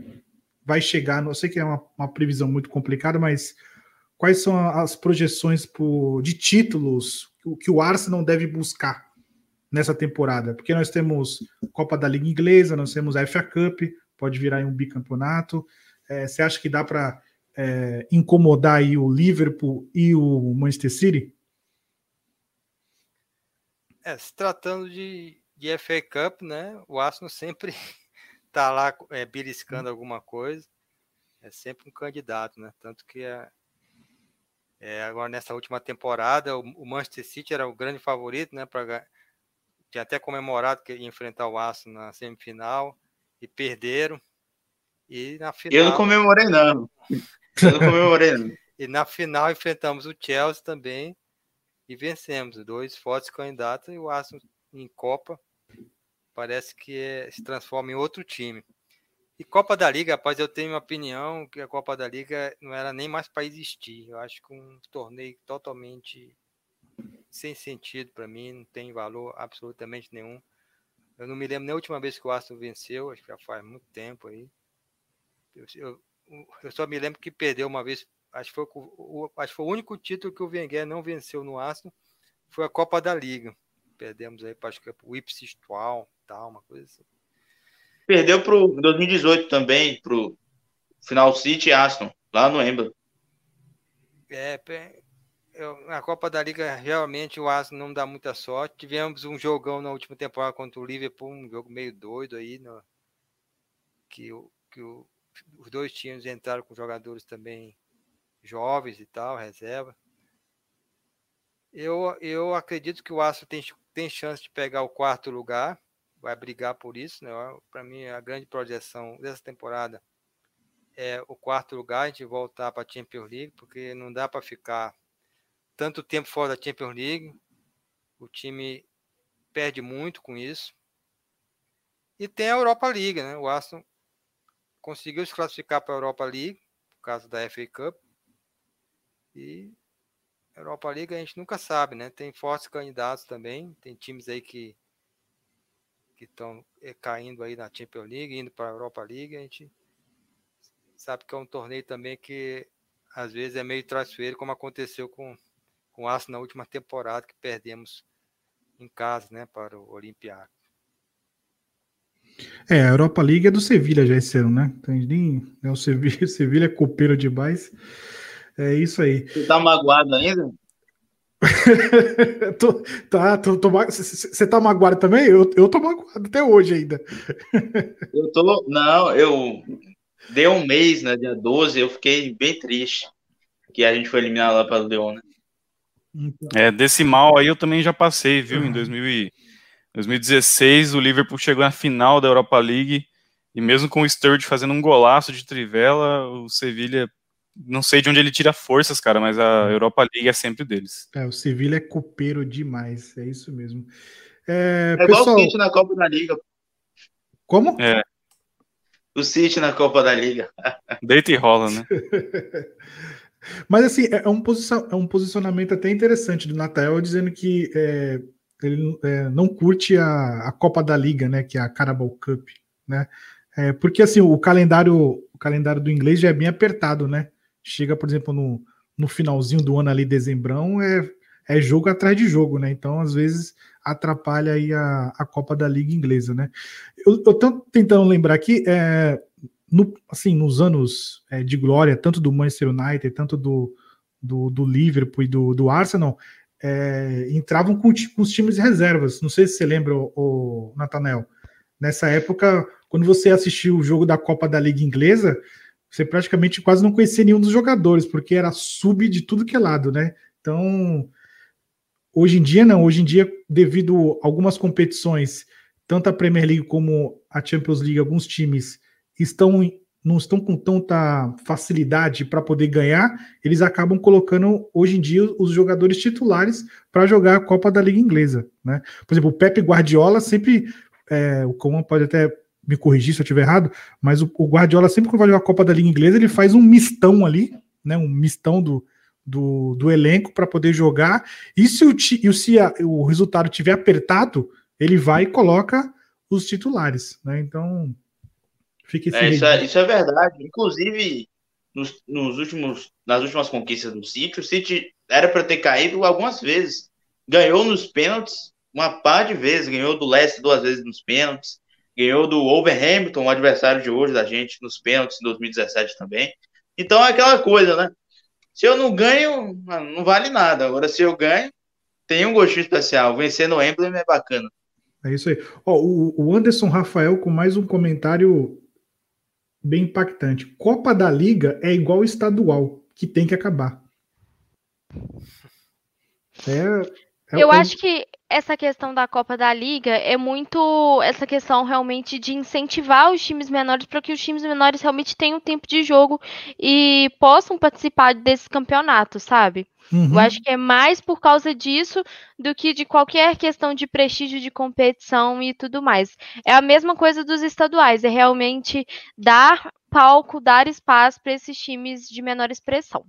vai chegar? Não sei que é uma, uma previsão muito complicada, mas quais são as projeções por, de títulos que o Arsenal deve buscar nessa temporada? Porque nós temos Copa da Liga Inglesa, nós temos a FA Cup, pode virar um bicampeonato. É, você acha que dá para é, incomodar aí o Liverpool e o Manchester City? É, se tratando de, de FA Cup, né? O Arsenal sempre tá lá é, beliscando alguma coisa. É sempre um candidato, né? Tanto que é, é, agora nessa última temporada o, o, Manchester City era o grande favorito, né? Para tinha até comemorado que ia enfrentar o Arsenal na semifinal e perderam. E na final. Eu não comemorei, não. Eu não comemorei, não. e na final enfrentamos o Chelsea também e vencemos. Dois fortes candidatos e o Arsenal em Copa parece que é, se transforma em outro time. E Copa da Liga, rapaz, eu tenho uma opinião que a Copa da Liga não era nem mais para existir. Eu acho que um torneio totalmente sem sentido para mim, não tem valor absolutamente nenhum. Eu não me lembro nem a última vez que o Arsenal venceu, acho que já faz muito tempo aí. Eu, eu, eu só me lembro que perdeu uma vez, acho que, foi o, acho que foi o único título que o Wenger não venceu no Arsenal, foi a Copa da Liga. Perdemos aí para o Ipswich Town, tal, uma coisa assim. Perdeu para o 2018 também, para o final City e Aston, lá no Embla. É, eu, na Copa da Liga, realmente o Arsenal não dá muita sorte. Tivemos um jogão na última temporada contra o Liverpool, um jogo meio doido aí, no, que, que o, os dois times entraram com jogadores também jovens e tal, reserva. Eu, eu acredito que o Arsenal tem, tem chance de pegar o quarto lugar, vai brigar por isso. Né? Para mim, a grande projeção dessa temporada é o quarto lugar, a gente voltar para a Champions League, porque não dá para ficar tanto tempo fora da Champions League. O time perde muito com isso. E tem a Europa League, né? O Arsenal conseguiu se classificar para a Europa League, por causa da FA Cup. E Europa League a gente nunca sabe, né? Tem fortes candidatos também, tem times aí que que estão eh, caindo aí na Champions League, indo para a Europa League, a gente sabe que é um torneio também que às vezes é meio traiçoeiro, como aconteceu com com o Arsenal na última temporada que perdemos em casa, né, para o Olympiacos. É, a Europa League é do Sevilha já esse ano, né? Tem nem, né, o Sevilha, Sevilha é copeiro demais. É isso aí. Você tá magoado ainda? tô, tá, tô, tô, você tá magoado também? Eu, eu tô magoado até hoje ainda. eu tô, não, eu deu um mês, né, dia 12, eu fiquei bem triste que a gente foi eliminado lá para o Leão, né? Então. É, desse mal aí eu também já passei, viu? Em 2000 e, 2016, o Liverpool chegou na final da Europa League e mesmo com o Sturridge fazendo um golaço de trivela, o Sevilha, não sei de onde ele tira forças, cara, mas a uhum. Europa League é sempre deles. É, o Sevilha é copeiro demais, é isso mesmo. É, é pessoal... igual o City na Copa da Liga. Como? É. O City na Copa da Liga. Deita e rola, né? Mas assim, é, é um, é um posicionamento até interessante do Natal dizendo que é, ele é, não curte a, a, Copa da Liga, né? Que é a Carabao Cup, né? É, porque assim, o calendário, o calendário do inglês já é bem apertado, né? Chega, por exemplo, no, no finalzinho do ano ali, dezembrão, é, é jogo atrás de jogo, né? Então, às vezes, atrapalha aí a, a Copa da Liga inglesa, né? Eu, eu tô tentando lembrar aqui, é, no, assim, nos anos é, de glória, tanto do Manchester United, tanto do, do, do Liverpool e do, do Arsenal, é, entravam com, com, os times reservas. Não sei se você lembra, o, o Natanel. Nessa época, quando você assistiu o jogo da Copa da Liga Inglesa, você praticamente quase não conhecia nenhum dos jogadores, porque era sub de tudo que é lado, né? Então, hoje em dia não. Hoje em dia, devido a algumas competições, tanto a Premier League como a Champions League, alguns times estão não estão com tanta facilidade para poder ganhar, eles acabam colocando hoje em dia os jogadores titulares para jogar a Copa da Liga Inglesa. Né? Por exemplo, o Pepe Guardiola sempre, é, o Coman pode até me corrigir se eu estiver errado, mas o, o Guardiola sempre que vai jogar a Copa da Liga Inglesa, ele faz um mistão ali, né, um mistão do, do, do elenco para poder jogar, e se, o, e se a, o resultado tiver apertado, ele vai e coloca os titulares. Né? Então, Fica é, isso, é, isso é verdade. Inclusive, nos, nos, últimos, nas últimas conquistas do City, o City era para ter caído algumas vezes. Ganhou nos pênaltis uma par de vezes. Ganhou do Leicester duas vezes nos pênaltis. Ganhou do Overhampton, o adversário de hoje da gente, nos pênaltis em 2017 também. Então é aquela coisa, né? Se eu não ganho, não vale nada. Agora, se eu ganho, tem um gostinho especial. Vencer no Emblem é bacana. É isso aí. Ó, o Anderson Rafael com mais um comentário bem impactante. Copa da Liga é igual estadual, que tem que acabar. É, é Eu acho que essa questão da Copa da Liga é muito essa questão realmente de incentivar os times menores para que os times menores realmente tenham tempo de jogo e possam participar desse campeonato, sabe? Uhum. Eu acho que é mais por causa disso do que de qualquer questão de prestígio de competição e tudo mais. É a mesma coisa dos estaduais, é realmente dar palco, dar espaço para esses times de menor expressão.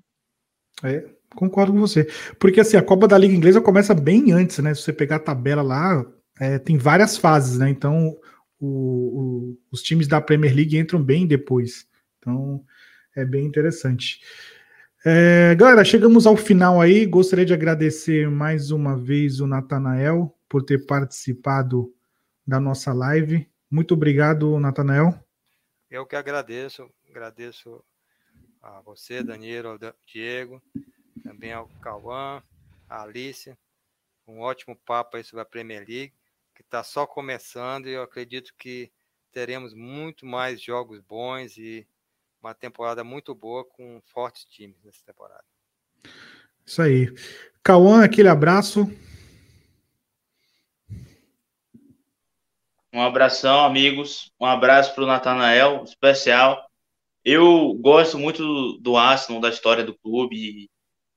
É, concordo com você. Porque assim, a Copa da Liga Inglesa começa bem antes, né? Se você pegar a tabela lá, é, tem várias fases, né? Então, o, o, os times da Premier League entram bem depois. Então, é bem interessante. É, galera, chegamos ao final aí. Gostaria de agradecer mais uma vez o Natanael por ter participado da nossa live. Muito obrigado, Natanael. Eu que agradeço, agradeço a você, Danilo, ao Diego, também ao Cauã, a Alice. Um ótimo papo aí sobre a Premier League, que está só começando e eu acredito que teremos muito mais jogos bons e uma temporada muito boa com fortes times nessa temporada. Isso aí. Cauã, aquele abraço. Um abração, amigos. Um abraço para o Natanael, especial. Eu gosto muito do, Arsenal, da história do clube.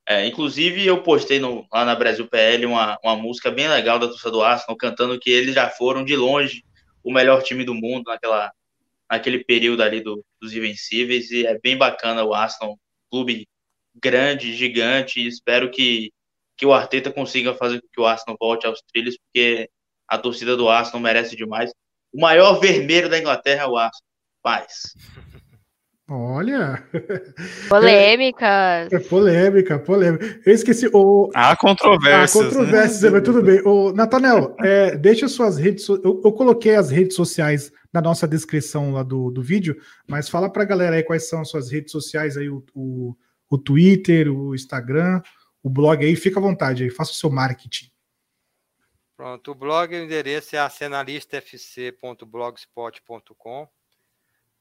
É, inclusive, eu postei no, lá na Brasil PL uma, uma música bem legal da torcida do Arsenal, cantando que eles já foram de longe o melhor time do mundo naquela, naquele período ali do, dos Invencíveis, e é bem bacana o Arsenal, clube grande, gigante, espero que, que o Arteta consiga fazer com que o Arsenal volte aos trilhos, porque a torcida do Arsenal merece demais. O maior vermelho da Inglaterra é o Arsenal. Paz. Olha! Polêmicas. É, polêmica, polêmica. Eu esqueci. O... Há controvérsias. Há controvérsias, né? mas tudo bem. O Natanel, é, deixa suas redes. So... Eu, eu, coloquei as redes sociais na nossa descrição lá do, do vídeo, mas fala pra galera aí quais são as suas redes sociais aí, o, o, o Twitter, o Instagram, o blog aí, fica à vontade aí, faça o seu marketing. Pronto, o blog, o endereço é acenalistafc.blogspot.com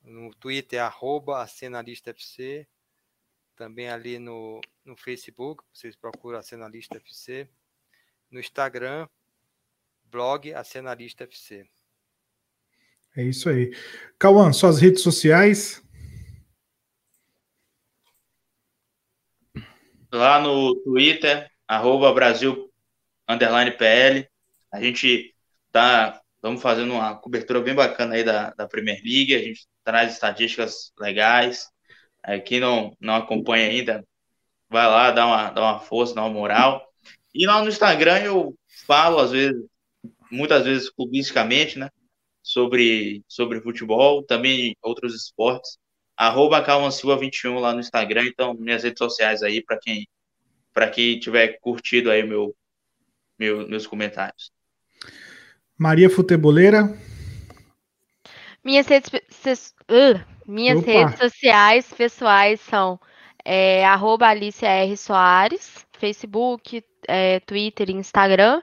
no Twitter é arroba acenalistafc. Também ali no, no Facebook, vocês procuram Acenalista FC. No Instagram, blog Acenalista FC. É isso aí. Cauã, suas redes sociais? Lá no Twitter, arroba Brasil underline PL. A gente tá, vamos fazendo uma cobertura bem bacana aí da, da Premier League. A gente traz estatísticas legais. É, quem não, não acompanha ainda, vai lá, dá uma, dá uma força, dá uma moral. E lá no Instagram eu falo, às vezes, muitas vezes publicamente, né? Sobre, sobre futebol, também outros esportes. Arroba Silva21 lá no Instagram, então minhas redes sociais aí para quem para quem tiver curtido aí meu, meu meus comentários. Maria Futeboleira. Minhas redes, uh, minhas redes sociais pessoais são é, arroba Alicia R. Soares, Facebook, é, Twitter e Instagram.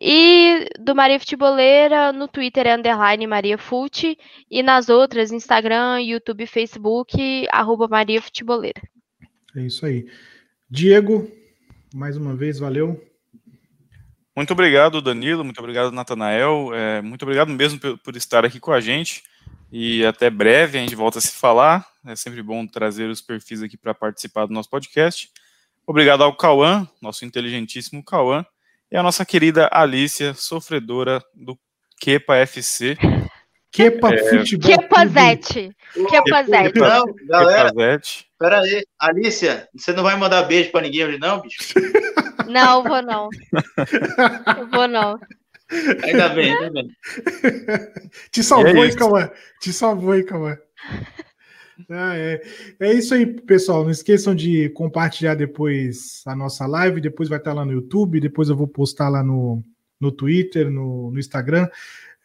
E do Maria Futeboleira, no Twitter é underline Maria Fute. E nas outras, Instagram, YouTube, Facebook, arroba Maria Futeboleira. É isso aí. Diego, mais uma vez, valeu. Muito obrigado, Danilo. Muito obrigado, Natanael. É, muito obrigado mesmo por, por, estar aqui com a gente. E até breve, a gente volta a se falar. É sempre bom trazer os perfis aqui para participar do nosso podcast. Obrigado ao Cauã, nosso inteligentíssimo Cauã, e a nossa querida Alícia, sofredora do Kepa FC. Kepa é... Futebol. Kepazete. Kepazete. Não, galera. Pera aí, Alícia, você não vai mandar beijo pra ninguém hoje, não, bicho? Não, vou não. Eu vou não. Ainda bem, ainda bem. Te salvou, é hein, Cauã? Te salvou, hein, Cauã? Ah, é. é isso aí, pessoal. Não esqueçam de compartilhar depois a nossa live. Depois vai estar lá no YouTube. Depois eu vou postar lá no, no Twitter, no, no Instagram.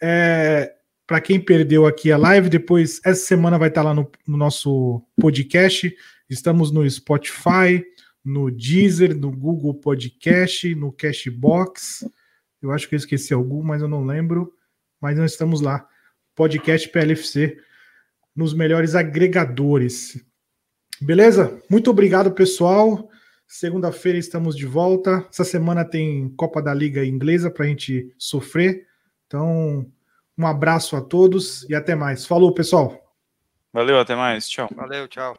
É, Para quem perdeu aqui a live, depois essa semana vai estar lá no, no nosso podcast. Estamos no Spotify, no Deezer, no Google Podcast, no Cashbox. Eu acho que eu esqueci algum, mas eu não lembro. Mas nós estamos lá. Podcast PLFC nos melhores agregadores. Beleza? Muito obrigado, pessoal. Segunda-feira estamos de volta. Essa semana tem Copa da Liga Inglesa para a gente sofrer. Então, um abraço a todos e até mais. Falou, pessoal. Valeu, até mais. Tchau. Valeu, tchau.